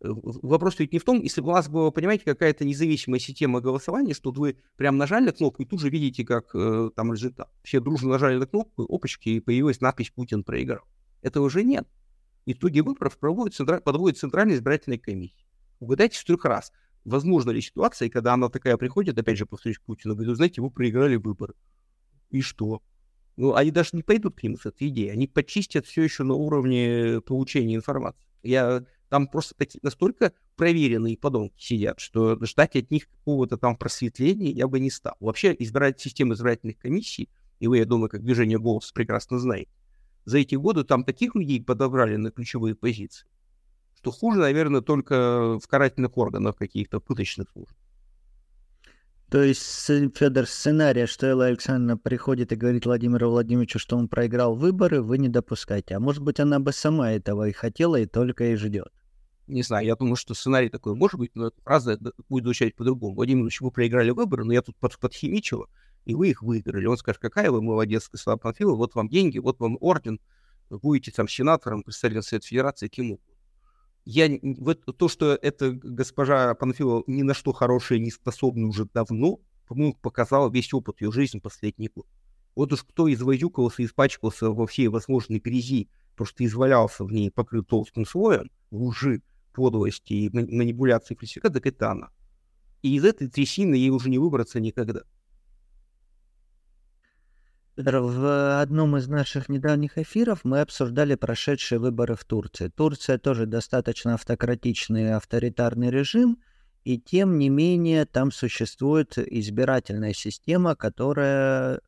Э, вопрос ведь не в том, если у вас была, понимаете, какая-то независимая система голосования, что вы прям нажали на кнопку и тут же видите, как э, там результат. Все дружно нажали на кнопку, опачки, и появилась надпись «Путин проиграл». Этого уже нет. Итоги выборов проводит, центра... подводит Центральная избирательная комиссия. Угадайте с трех раз, возможно ли ситуация, когда она такая приходит, опять же, повторюсь, Путину, говорит, знаете, вы проиграли выборы. И что? Ну, они даже не пойдут к ним с этой идеей, они почистят все еще на уровне получения информации. Я там просто такие настолько проверенные подонки сидят, что ждать от них какого-то там просветления я бы не стал. Вообще, избирать систему избирательных комиссий, и вы, я думаю, как движение «Голос» прекрасно знаете, за эти годы там таких людей подобрали на ключевые позиции, что хуже, наверное, только в карательных органах каких-то пыточных служб. То есть, Федор, сценария, что Элла Александровна приходит и говорит Владимиру Владимировичу, что он проиграл выборы, вы не допускаете. А может быть, она бы сама этого и хотела, и только и ждет. Не знаю, я думаю, что сценарий такой может быть, но эта фраза будет звучать по-другому. Владимир Владимирович, вы проиграли выборы, но я тут под, подхимичила, и вы их выиграли. Он скажет, какая вы молодец, Слава Панфилова, вот вам деньги, вот вам орден, будете там сенатором, представителем Совета Федерации, кем я, вот то, что эта госпожа Панфилова ни на что хорошее не способна уже давно, по-моему, показала весь опыт ее жизни последний год. Вот уж кто извозюкался, испачкался во всей возможной грязи, просто извалялся в ней покрыт толстым слоем лжи, подлости и манипуляции фальсификата, так это она. И из этой трясины ей уже не выбраться никогда. В одном из наших недавних эфиров мы обсуждали прошедшие выборы в Турции. Турция тоже достаточно автократичный авторитарный режим, и тем не менее там существует избирательная система, которая,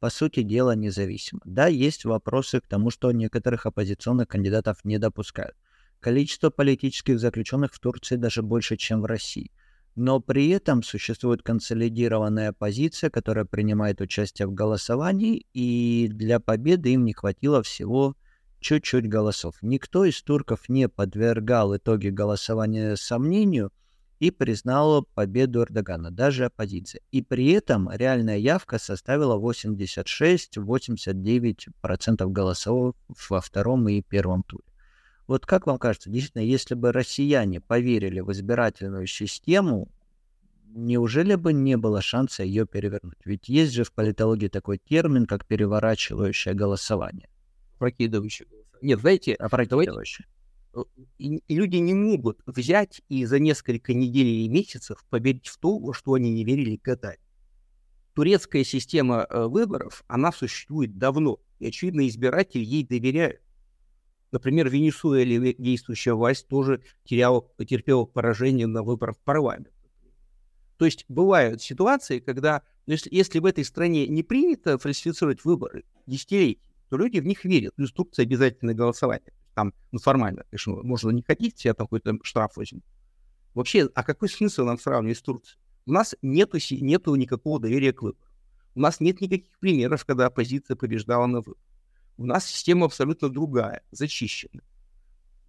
по сути дела, независима. Да, есть вопросы к тому, что некоторых оппозиционных кандидатов не допускают. Количество политических заключенных в Турции даже больше, чем в России – но при этом существует консолидированная позиция, которая принимает участие в голосовании, и для победы им не хватило всего чуть-чуть голосов. Никто из турков не подвергал итоги голосования сомнению и признал победу Эрдогана, даже оппозиция. И при этом реальная явка составила 86-89% голосов во втором и первом туре. Вот как вам кажется, действительно, если бы россияне поверили в избирательную систему, неужели бы не было шанса ее перевернуть? Ведь есть же в политологии такой термин, как переворачивающее голосование. Прокидывающее голосование. Нет, знаете, опрокидывающее. Э, и, и люди не могут взять и за несколько недель или месяцев поверить в то, во что они не верили годами. Турецкая система э, выборов, она существует давно, и, очевидно, избиратели ей доверяют. Например, в Венесуэле действующая власть тоже теряла, терпела поражение на выборах в парламент. То есть бывают ситуации, когда, ну, если, если в этой стране не принято фальсифицировать выборы десятилетий, то люди в них верят. В инструкции обязательное голосование. Там, ну, формально, конечно, можно не ходить, тебя там какой-то штраф возьмут. Вообще, а какой смысл нам сравнивать с Турцией? У нас нету, нету никакого доверия к выборам. У нас нет никаких примеров, когда оппозиция побеждала на выборах. У нас система абсолютно другая, зачищена.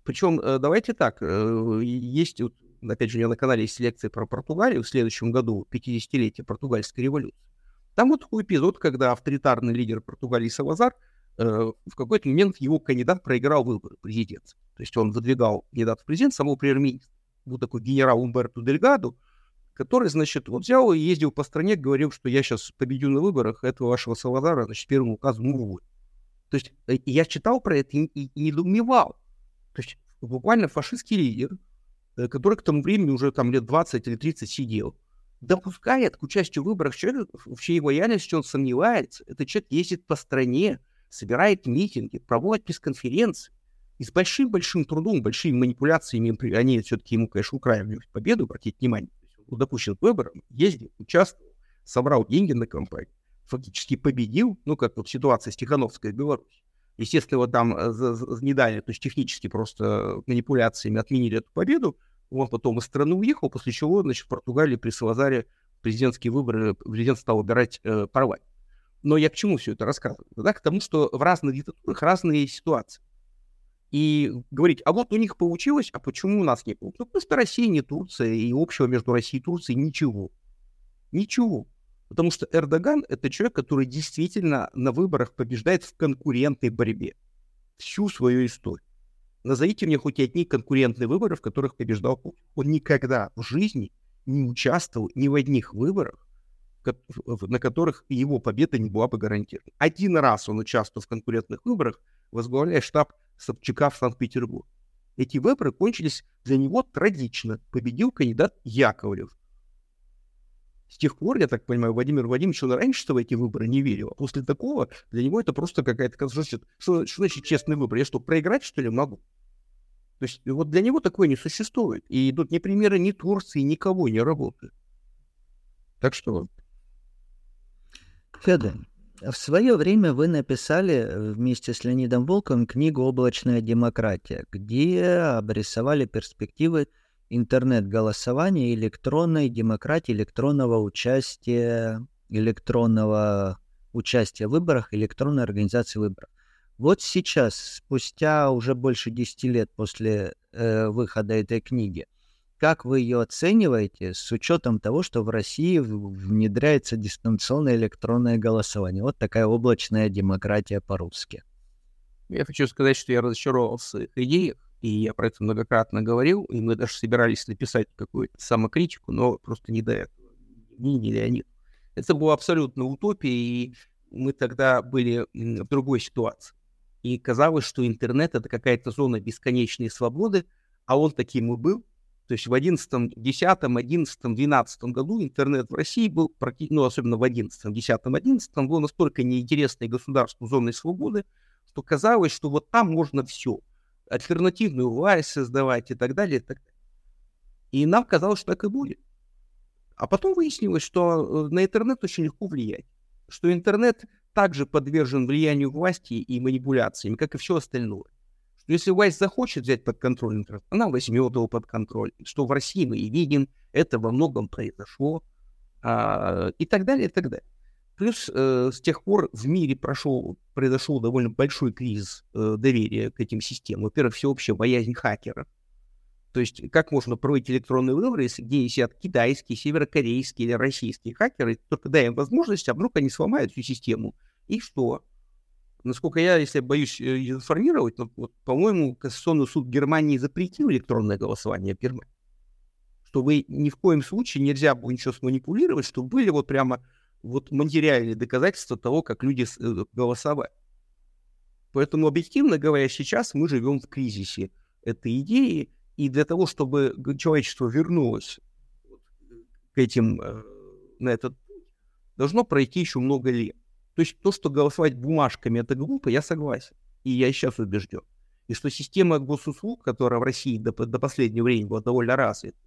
Причем, э, давайте так, э, есть, опять же, у меня на канале есть лекция про Португалию в следующем году, 50-летие португальской революции. Там вот такой эпизод, когда авторитарный лидер Португалии Салазар э, в какой-то момент его кандидат проиграл выборы президента. То есть он выдвигал кандидата в президент самого премьер-министра. Был такой генерал Умберто Дельгадо, который, значит, вот взял и ездил по стране, говорил, что я сейчас победю на выборах, этого вашего Салазара, значит, первым указом уволю. То есть э, я читал про это и, и, недоумевал. То есть буквально фашистский лидер, э, который к тому времени уже там лет 20 или 30 сидел, допускает к участию в выборах человека, в чьей лояльности он сомневается. Этот человек ездит по стране, собирает митинги, проводит пресс-конференции. И с большим-большим трудом, большими манипуляциями, они все-таки ему, конечно, украли победу, обратите внимание. Допущен к выборам, ездил, участвовал, собрал деньги на кампанию фактически победил, ну, как вот ситуация с Тихановской в Беларуси. Естественно, вот там э, не дали, то есть технически просто манипуляциями отменили эту победу. Он потом из страны уехал, после чего, значит, в Португалии при Салазаре президентские выборы, президент стал выбирать э, парламент. Но я к чему все это рассказываю? Да, к тому, что в разных диктатурах разные ситуации. И говорить, а вот у них получилось, а почему у нас не получилось? Ну, просто Россия не Турция, и общего между Россией и Турцией ничего. Ничего. Потому что Эрдоган — это человек, который действительно на выборах побеждает в конкурентной борьбе всю свою историю. Назовите мне хоть одни конкурентные выборы, в которых побеждал Путин. Он никогда в жизни не участвовал ни в одних выборах, на которых его победа не была бы гарантирована. Один раз он участвовал в конкурентных выборах, возглавляя штаб Собчака в Санкт-Петербург. Эти выборы кончились для него трагично. Победил кандидат Яковлев. С тех пор, я так понимаю, Владимир Владимирович, он раньше в эти выборы не верил. А после такого для него это просто какая-то... Что, что, что значит честный выбор? Я что, проиграть, что ли, могу? То есть вот для него такое не существует. И тут ни примеры ни Турции, никого не работают. Так что... Федор, в свое время вы написали э, вместе с Леонидом Волковым книгу «Облачная демократия», где обрисовали перспективы интернет-голосования, электронной демократии, электронного участия, электронного участия в выборах, электронной организации выборов. Вот сейчас, спустя уже больше 10 лет после э, выхода этой книги, как вы ее оцениваете с учетом того, что в России внедряется дистанционное электронное голосование? Вот такая облачная демократия по-русски. Я хочу сказать, что я разочаровался в идеях и я про это многократно говорил, и мы даже собирались написать какую-то самокритику, но просто не до этого. Ни, ни Леонид. Это была абсолютно утопия, и мы тогда были в другой ситуации. И казалось, что интернет — это какая-то зона бесконечной свободы, а он таким и был. То есть в 11, 10, 11, 12 году интернет в России был, ну, особенно в 11, 10, 11, был настолько неинтересной государству зоной свободы, что казалось, что вот там можно все — альтернативную власть создавать и так далее. И, так далее. и нам казалось, что так и будет. А потом выяснилось, что э, на интернет очень легко влиять. Что интернет также подвержен влиянию власти и манипуляциям, как и все остальное. Что если власть захочет взять под контроль интернет, она возьмет его под контроль. Что в России мы и видим, это во многом произошло. А, и так далее, и так далее. Плюс э, с тех пор в мире прошел, произошел довольно большой кризис э, доверия к этим системам. Во-первых, всеобщая боязнь хакера. То есть как можно проводить электронные выборы, если где сидят китайские, северокорейские или российские хакеры, только дай им возможность, а вдруг они сломают всю систему. И что? Насколько я, если боюсь э, информировать, но, вот, по-моему, Конституционный суд Германии запретил электронное голосование в Германии. Что вы ни в коем случае нельзя было ничего сманипулировать, что были вот прямо вот материальные доказательства того, как люди э, голосовали. Поэтому, объективно говоря, сейчас мы живем в кризисе этой идеи, и для того, чтобы человечество вернулось к этим, э, на этот должно пройти еще много лет. То есть то, что голосовать бумажками, это глупо, я согласен. И я сейчас убежден. И что система госуслуг, которая в России до, до последнего времени была довольно развита,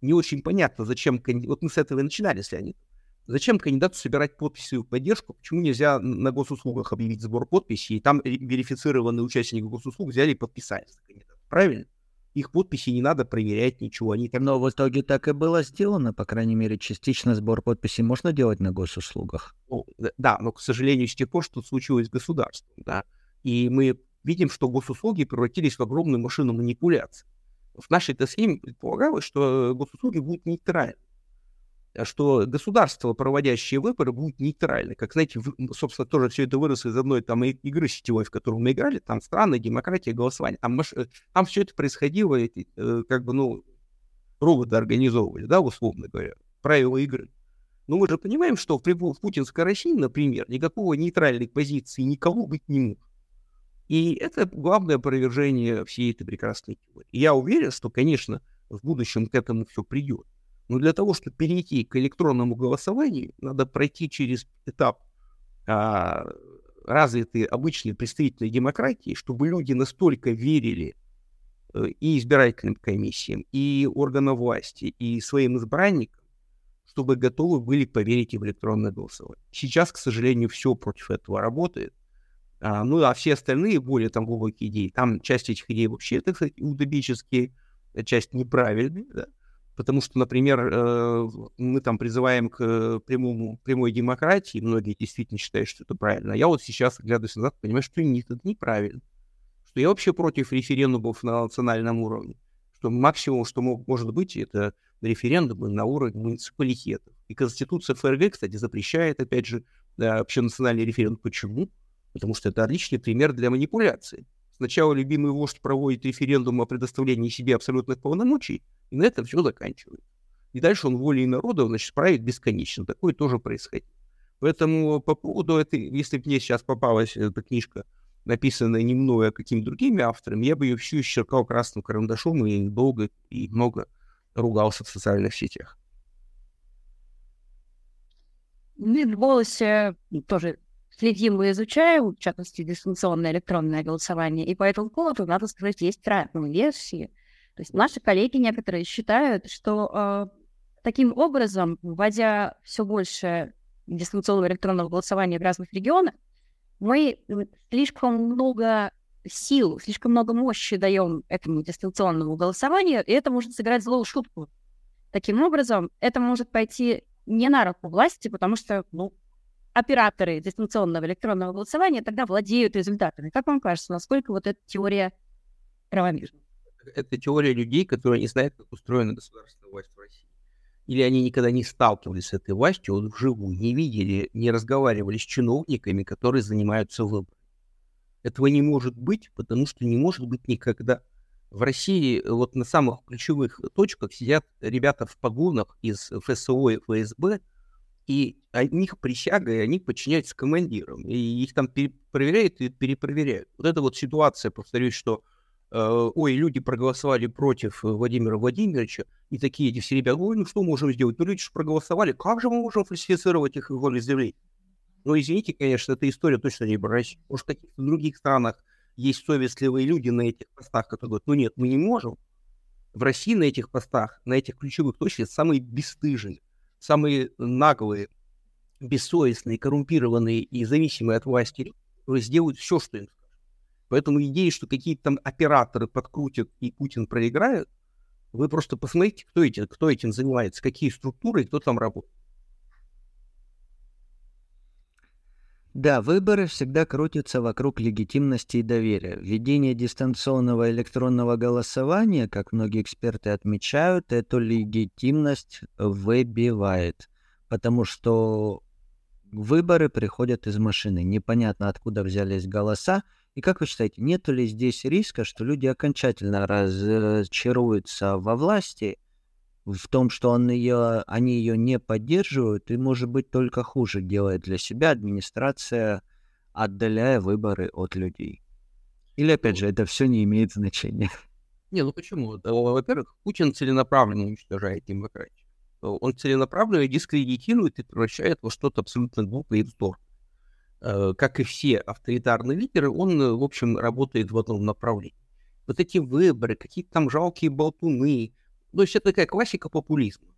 не очень понятно, зачем... Вот мы с этого и начинали с Леонидом. Зачем кандидату собирать подписи в поддержку? Почему нельзя на госуслугах объявить сбор подписей, и там верифицированные участники госуслуг взяли и подписали за кандидата? Правильно? Их подписи не надо проверять, ничего. Они там... Но в итоге так и было сделано, по крайней мере, частично сбор подписей можно делать на госуслугах. Ну, да, но, к сожалению, с тех пор, что случилось с государством, да, и мы видим, что госуслуги превратились в огромную машину манипуляций. В нашей-то схеме предполагалось, что госуслуги будут нейтральны. А что государство, проводящее выборы, будет нейтрально. Как, знаете, собственно, тоже все это выросло из одной там игры сетевой, в которую мы играли, там страны, демократия, голосование. Там, э, там все это происходило, эти, э, как бы, ну, роботы организовывали, да, условно говоря, правила игры. Но мы же понимаем, что в, в путинской России, например, никакого нейтральной позиции никого быть не может. И это главное опровержение всей этой прекрасной теории. я уверен, что, конечно, в будущем к этому все придет. Но для того, чтобы перейти к электронному голосованию, надо пройти через этап а, развитой обычной представительной демократии, чтобы люди настолько верили э, и избирательным комиссиям, и органам власти, и своим избранникам, чтобы готовы были поверить в электронное голосование. Сейчас, к сожалению, все против этого работает. А, ну, а все остальные более там глубокие идеи, там часть этих идей вообще, так сказать, утопические, часть неправильные, да? Потому что, например, э, мы там призываем к прямому, прямой демократии, многие действительно считают, что это правильно. А я вот сейчас, глядываясь назад, понимаю, что нет, это неправильно. Что я вообще против референдумов на национальном уровне. Что максимум, что может быть, это референдумы на уровне муниципалитетов. И Конституция ФРГ, кстати, запрещает, опять же, общенациональный референдум. Почему? Потому что это отличный пример для манипуляции. Сначала любимый вождь проводит референдум о предоставлении себе абсолютных полномочий, и на этом все заканчивается. И дальше он волей народа, значит, правит бесконечно. Такое тоже происходит. Поэтому по поводу этой, если бы мне сейчас попалась эта книжка, написанная не мной, а какими-то другими авторами, я бы ее всю исчеркал красным карандашом и долго и много ругался в социальных сетях. Мы в голосе тоже следим и изучаем, в частности, дистанционное электронное голосование, и по этому поводу, надо сказать, есть разные версии. То есть наши коллеги некоторые считают, что э, таким образом, вводя все больше дистанционного электронного голосования в разных регионах, мы слишком много сил, слишком много мощи даем этому дистанционному голосованию, и это может сыграть злую шутку. Таким образом, это может пойти не на руку власти, потому что ну, операторы дистанционного электронного голосования тогда владеют результатами. Как вам кажется, насколько вот эта теория правомерна? Это теория людей, которые не знают, как устроена государственная власть в России. Или они никогда не сталкивались с этой властью вот вживую, не видели, не разговаривали с чиновниками, которые занимаются выборами. Этого не может быть, потому что не может быть никогда. В России вот на самых ключевых точках сидят ребята в погонах из ФСО и ФСБ, и у них присяга, и они подчиняются командирам. И их там проверяют и перепроверяют. Вот эта вот ситуация, повторюсь, что э, ой, люди проголосовали против Владимира Владимировича, и такие эти все ребята, ой, ну что можем сделать? Ну люди же проголосовали, как же мы можем фальсифицировать их волеизъявление? Ну, извините, конечно, эта история точно не про Россию. Может, в каких-то других странах есть совестливые люди на этих постах, которые говорят, ну нет, мы не можем. В России на этих постах, на этих ключевых точках самые бесстыжие самые наглые, бессовестные, коррумпированные и зависимые от власти сделают все, что им скажут. Поэтому идея, что какие-то там операторы подкрутят и Путин проиграет, вы просто посмотрите, кто этим, кто этим занимается, какие структуры кто там работает. Да, выборы всегда крутятся вокруг легитимности и доверия. Введение дистанционного электронного голосования, как многие эксперты отмечают, эту легитимность выбивает, потому что выборы приходят из машины. Непонятно, откуда взялись голоса. И как вы считаете, нет ли здесь риска, что люди окончательно разочаруются во власти в том, что он ее, они ее не поддерживают, и, может быть, только хуже делает для себя администрация, отдаляя выборы от людей. Или, опять же, это все не имеет значения. Не, ну почему? Во-первых, Путин целенаправленно уничтожает демократию. Он целенаправленно дискредитирует и превращает во что-то абсолютно глупое и вздор. Э, как и все авторитарные лидеры, он, в общем, работает в одном направлении. Вот эти выборы, какие-то там жалкие болтуны, есть это такая классика популизма.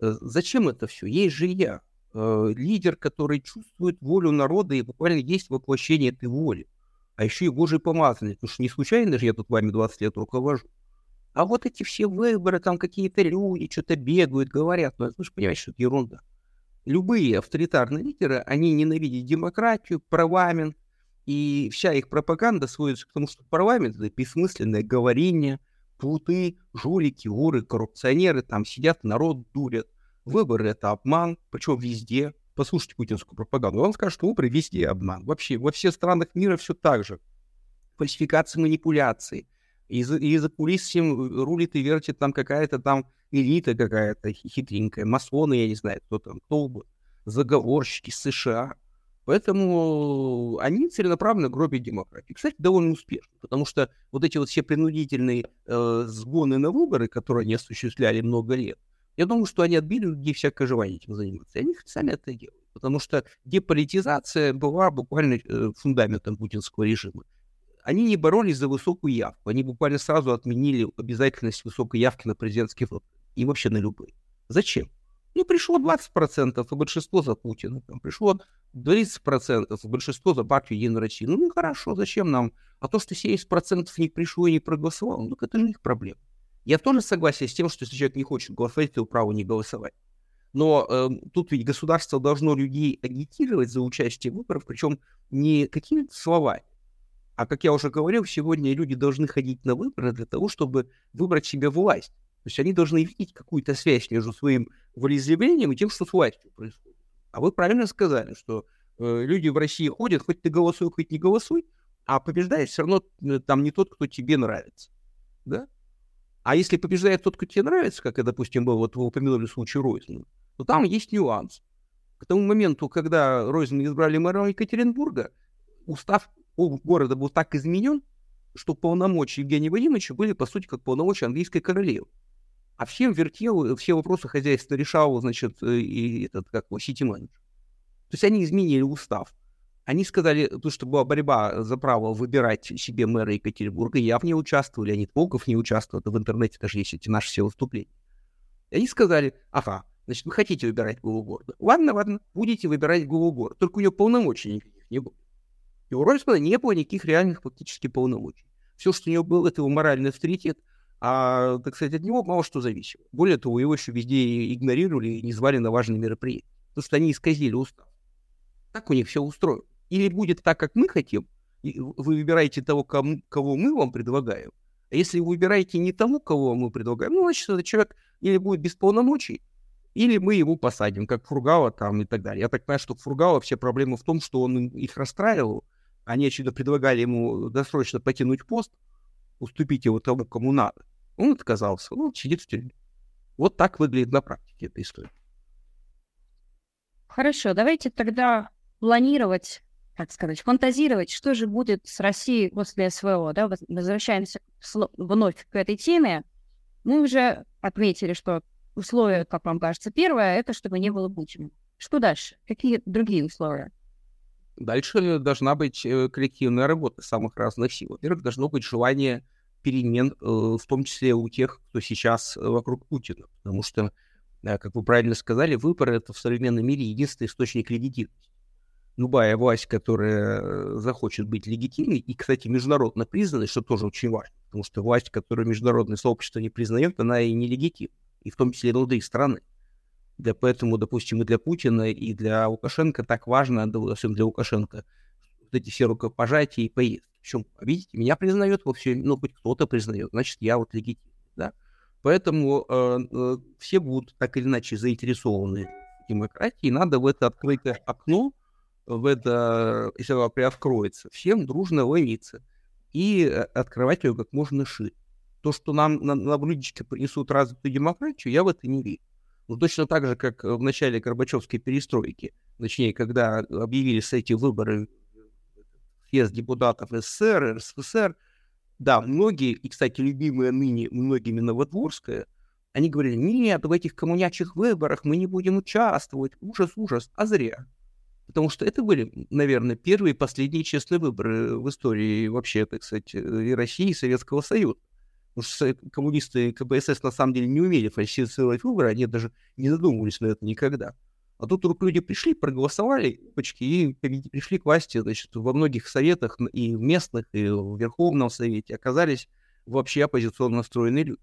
Э, зачем это все? Есть же я, э, лидер, который чувствует волю народа и буквально есть воплощение этой воли. А еще и Божий помазанник, потому что не случайно же я тут вами 20 лет руковожу. А вот эти все выборы, там какие-то люди что-то бегают, говорят, ну, вы же понимаете, что это ерунда. Любые авторитарные лидеры, они ненавидят демократию, парламент, и вся их пропаганда сводится к тому, что парламент — это бессмысленное говорение, плуты, жулики, воры, коррупционеры там сидят, народ дурят. Выборы — это обман, причем везде. Послушайте путинскую пропаганду, он скажет, что выборы везде обман. Вообще, во всех странах мира все так же. Фальсификации, манипуляции. И за, и за кулис всем рулит и вертит там какая-то там элита какая-то хитренькая, масоны, я не знаю, кто там, кто бы, заговорщики США. Поэтому они целенаправленно гробят демократию. Кстати, довольно успешно, потому что вот эти вот все принудительные э, сгоны на выборы, которые они осуществляли много лет, я думаю, что они отбили людей всякое желание этим заниматься. И они сами это делают. Потому что деполитизация была буквально э, фундаментом путинского режима. Они не боролись за высокую явку. Они буквально сразу отменили обязательность высокой явки на президентские выборы. И вообще на любые. Зачем? Ну, пришло 20%, а большинство за Путина. Там пришло 30%, а большинство за партию Единой России. Ну, ну, хорошо, зачем нам? А то, что 70% не пришло и не проголосовало, ну, это же их проблема. Я тоже согласен с тем, что если человек не хочет голосовать, то право не голосовать. Но э, тут ведь государство должно людей агитировать за участие в выборах, причем не какими-то словами, а, как я уже говорил, сегодня люди должны ходить на выборы для того, чтобы выбрать себе власть. То есть они должны видеть какую-то связь между своим волеизъявлением и тем, что с властью происходит. А вы правильно сказали, что э, люди в России ходят, хоть ты голосуй, хоть не голосуй, а побеждает все равно э, там не тот, кто тебе нравится. Да? А если побеждает тот, кто тебе нравится, как, допустим, был вот вы упомянули случай Ройзена, то там есть нюанс. К тому моменту, когда Ройзена избрали мэром Екатеринбурга, устав города был так изменен, что полномочия Евгения Владимировича были, по сути, как полномочия английской королевы. А всем вертел, все вопросы хозяйства решал, значит, э, и этот, как его, сити-менеджер. То есть они изменили устав. Они сказали, то, что была борьба за право выбирать себе мэра Екатеринбурга, я в ней участвовал, Леонид Волков не участвовал, это в интернете даже есть эти наши все выступления. И они сказали, ага, значит, вы хотите выбирать главу города. Ладно, ладно, будете выбирать главу города, только у него полномочий никаких не будет. И у Ройсмана не было никаких реальных фактически полномочий. Все, что у него был, это его моральный авторитет, а, так сказать, от него мало что зависело. Более того, его еще везде игнорировали и не звали на важные мероприятия. Потому что они исказили устав. Так у них все устроено. Или будет так, как мы хотим, и вы выбираете того, кому, кого мы вам предлагаем, а если вы выбираете не тому, кого мы предлагаем, ну, значит, этот человек или будет без полномочий, или мы его посадим, как Фургала там и так далее. Я так понимаю, что Фургала все проблемы в том, что он их расстраивал, они, очевидно, предлагали ему досрочно покинуть пост, уступить его тому, кому надо. Он отказался, он сидит в тюрьме. Вот так выглядит на практике эта история. Хорошо, давайте тогда планировать, так сказать, фантазировать, что же будет с Россией после СВО. Да? Возвращаемся вновь к этой теме. Мы уже отметили, что условие, как вам кажется, первое, это чтобы не было Путина. Что дальше? Какие другие условия? Дальше должна быть э, коллективная работа самых разных сил. Во-первых, должно быть желание перемен, э, в том числе у тех, кто сейчас э, вокруг Путина. Потому что, как вы правильно сказали, выборы — это в современном мире единственный источник легитимности. Любая власть, которая захочет быть легитимной, и, кстати, международно признанной, что тоже очень важно, потому что власть, которую международное сообщество не признает, она и нелегитимна, и в том числе внутри страны. Да поэтому, допустим, и для Путина, и для Лукашенко так важно, особенно для Лукашенко, вот эти все рукопожатия и поездки. Причем, видите, меня признают во всем, ну, хоть кто-то признает, значит, я вот легитимный, да. Поэтому э, э, все будут так или иначе заинтересованы в демократии, надо в это открытое окно, в это, если оно приоткроется, всем дружно ловиться и э, открывать ее как можно шире. То, что нам на, на блюдечке принесут развитую демократию, я в это не верю. Ну, точно так же, как в начале Горбачевской перестройки, точнее, когда объявились эти выборы съезд депутатов СССР, РСФСР, да, многие, и, кстати, любимые ныне многими Новодворская, они говорили, нет, в этих коммунячих выборах мы не будем участвовать, ужас, ужас, а зря. Потому что это были, наверное, первые и последние честные выборы в истории вообще, так сказать, и России, и Советского Союза. Потому что коммунисты КПСС на самом деле не умели фальсифицировать выборы, они даже не задумывались на это никогда. А тут вдруг люди пришли, проголосовали, почки, и пришли к власти, значит, во многих советах, и в местных, и в Верховном Совете оказались вообще оппозиционно настроенные люди.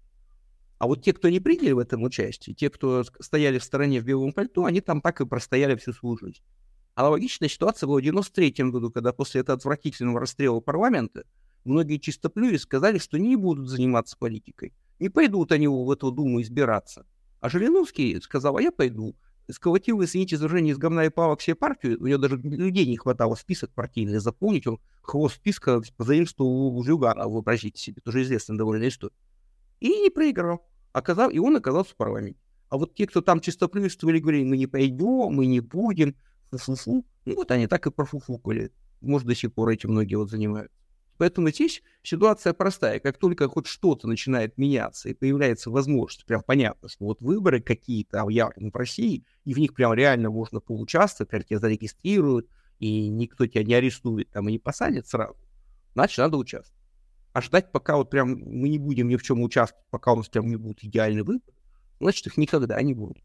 А вот те, кто не приняли в этом участие, те, кто стояли в стороне в белом пальто, они там так и простояли всю свою жизнь. Аналогичная ситуация была в 93 году, когда после этого отвратительного расстрела парламента многие чистоплюи сказали, что не будут заниматься политикой. Не пойдут они в эту Думу избираться. А Жириновский сказал, а я пойду. Сколотил, извините выражение, из говна и палок все партию, у него даже людей не хватало список партийный заполнить, он хвост списка позаимствовал у Жюгана, вообразите себе, тоже известная довольно история. И не проиграл. Оказал, и он оказался в парламенте. А вот те, кто там чистоплюйствовали, говорили, мы не пойдем, мы не будем, фу-фу-фу, ну вот они так и профуфукали. Может, до сих пор эти многие вот занимаются. Поэтому здесь ситуация простая. Как только хоть что-то начинает меняться и появляется возможность, прям понятно, что вот выборы какие-то явно в России, и в них прям реально можно поучаствовать, например, тебя зарегистрируют, и никто тебя не арестует там и не посадит сразу, значит, надо участвовать. А ждать, пока вот прям мы не будем ни в чем участвовать, пока у нас прям не будет идеальный выбор, значит, их никогда не будет.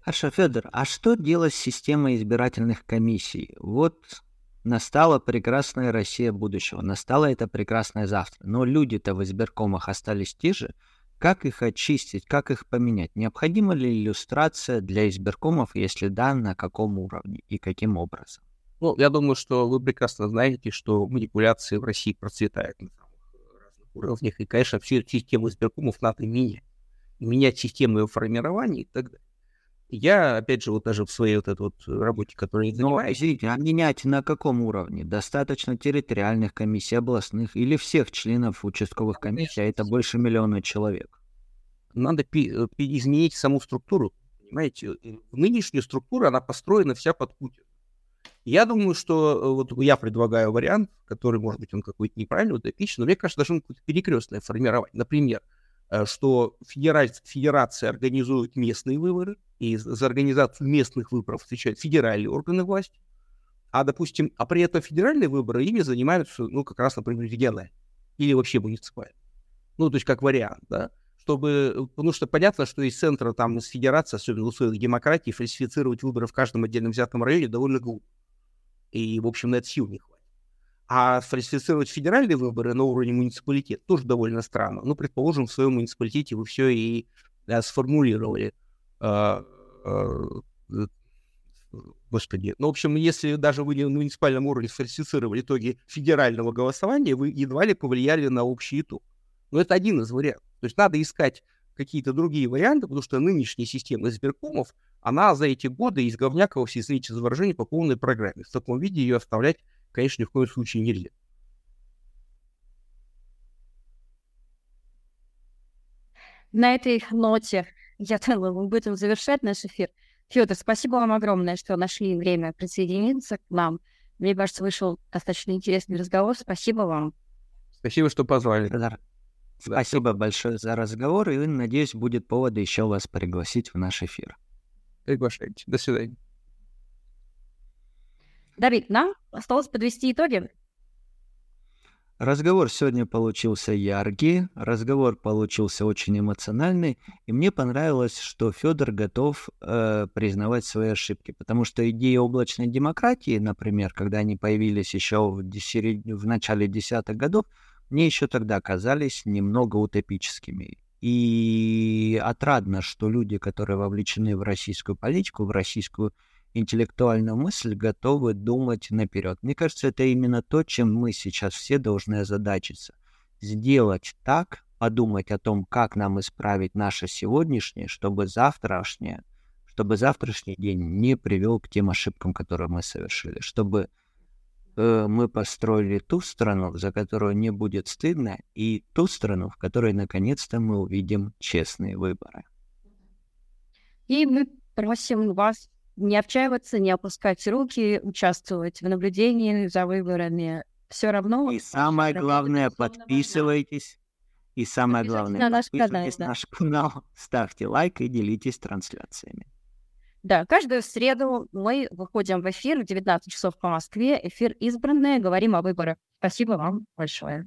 Хорошо, Федор, а что делать с системой избирательных комиссий? Вот настала прекрасная Россия будущего, настала это прекрасное завтра, но люди-то в избиркомах остались те же. Как их очистить, как их поменять? Необходима ли иллюстрация для избиркомов, если да, на каком уровне и каким образом? Ну, я думаю, что вы прекрасно знаете, что манипуляции в России процветают на самых разных уровнях, и, конечно, всю систему избиркомов надо менять. Менять систему ее формирования и так далее. Я, опять же, вот даже в своей вот этой вот работе, которой я занимаюсь... Но, извините, а менять на каком уровне? Достаточно территориальных комиссий, областных или всех членов участковых комиссий, а это больше миллиона человек? Надо э, изменить саму структуру, понимаете? Нынешняя структура, она построена вся под Путин. Я думаю, что э, вот я предлагаю вариант, который, может быть, он какой-то неправильный, утопичный, но мне кажется, должно быть перекрестное формировать. Например, что федерация, организует местные выборы, и за организацию местных выборов отвечают федеральные органы власти, а, допустим, а при этом федеральные выборы ими занимаются, ну, как раз, например, региональные или вообще муниципальные. Ну, то есть как вариант, да, чтобы, потому что понятно, что из центра, там, из федерации, особенно в условиях демократии, фальсифицировать выборы в каждом отдельном взятом районе довольно глупо. И, в общем, на это сил не хватит. А фальсифицировать федеральные выборы на уровне муниципалитета тоже довольно странно. Ну, предположим, в своем муниципалитете вы все и да, сформулировали. А, а, э, господи. Ну, в общем, если даже вы на муниципальном уровне сфальсифицировали итоги федерального голосования, вы едва ли повлияли на общий итог. Но это один из вариантов. То есть надо искать какие-то другие варианты, потому что нынешняя система избиркомов, она за эти годы из говняка, все извините за выражение, по полной программе. В таком виде ее оставлять, конечно, ни в коем случае нельзя. На этой ноте я думаю, мы будем завершать наш эфир. Федор, спасибо вам огромное, что нашли время присоединиться к нам. Мне кажется, вышел достаточно интересный разговор. Спасибо вам. Спасибо, что позвали. Да. Спасибо большое за разговор, и, надеюсь, будет повод еще вас пригласить в наш эфир. Приглашайте. До свидания. Давид, нам осталось подвести итоги. Разговор сегодня получился яркий, разговор получился очень эмоциональный, и мне понравилось, что Федор готов э, признавать свои ошибки, потому что идеи облачной демократии, например, когда они появились еще в, десеред... в начале десятых годов, мне еще тогда казались немного утопическими. И отрадно, что люди, которые вовлечены в российскую политику, в российскую интеллектуальную мысль, готовы думать наперед. Мне кажется, это именно то, чем мы сейчас все должны озадачиться. Сделать так, подумать о том, как нам исправить наше сегодняшнее, чтобы завтрашнее, чтобы завтрашний день не привел к тем ошибкам, которые мы совершили, чтобы э, мы построили ту страну, за которую не будет стыдно, и ту страну, в которой наконец-то мы увидим честные выборы. И мы просим вас не отчаиваться, не опускать руки, участвовать в наблюдении за выборами. Все равно... И самое главное, подписывайтесь. И самое главное, на наш канал, да. наш канал, ставьте лайк и делитесь трансляциями. Да, каждую среду мы выходим в эфир в 19 часов по Москве. Эфир избранное, говорим о выборах. Спасибо вам большое.